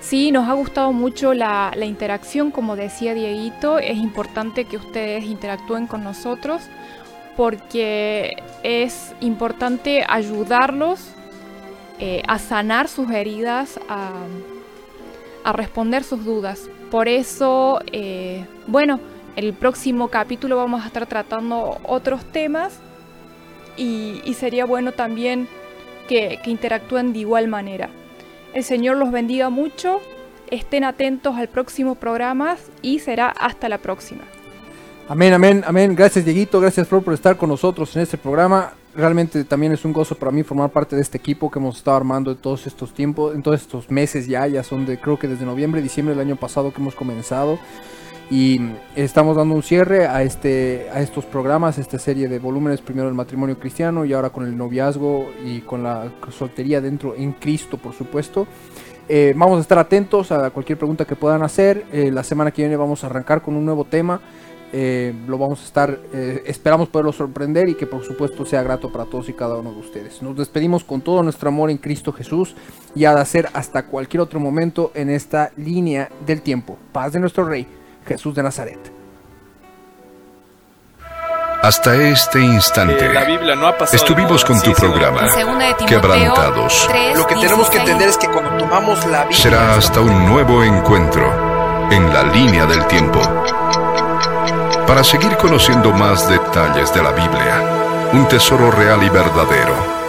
Sí, nos ha gustado mucho la, la, interacción, como decía Dieguito. Es importante que ustedes interactúen con nosotros porque es importante ayudarlos eh, a sanar sus heridas, a, responder sus dudas. Por eso, eh, bueno, el próximo capítulo vamos a estar tratando otros temas y, y sería bueno también que, que interactúen de igual manera. El Señor los bendiga mucho, estén atentos al próximo programa y será hasta la próxima. Amén, amén, amén. Gracias Dieguito, gracias Flor por estar con nosotros en este programa. Realmente también es un gozo para mí formar parte de este equipo que hemos estado armando en todos estos tiempos, en todos estos meses ya, ya son de creo que desde noviembre, diciembre del año pasado que hemos comenzado y estamos dando un cierre a este a estos programas, esta serie de volúmenes, primero el matrimonio cristiano y ahora con el noviazgo y con la soltería dentro en Cristo, por supuesto. Eh, vamos a estar atentos a cualquier pregunta que puedan hacer. Eh, la semana que viene vamos a arrancar con un nuevo tema. Eh, lo vamos a estar, eh, esperamos poderlo sorprender y que por supuesto sea grato para todos y cada uno de ustedes. Nos despedimos con todo nuestro amor en Cristo Jesús y ha de ser hasta cualquier otro momento en esta línea del tiempo. Paz de nuestro Rey, Jesús de Nazaret. Hasta este instante no estuvimos con tu programa Quebrantados. 3, Lo que tenemos que entender es que cuando tomamos la Biblia... Será hasta un nuevo encuentro en la línea del tiempo para seguir conociendo más detalles de la Biblia, un tesoro real y verdadero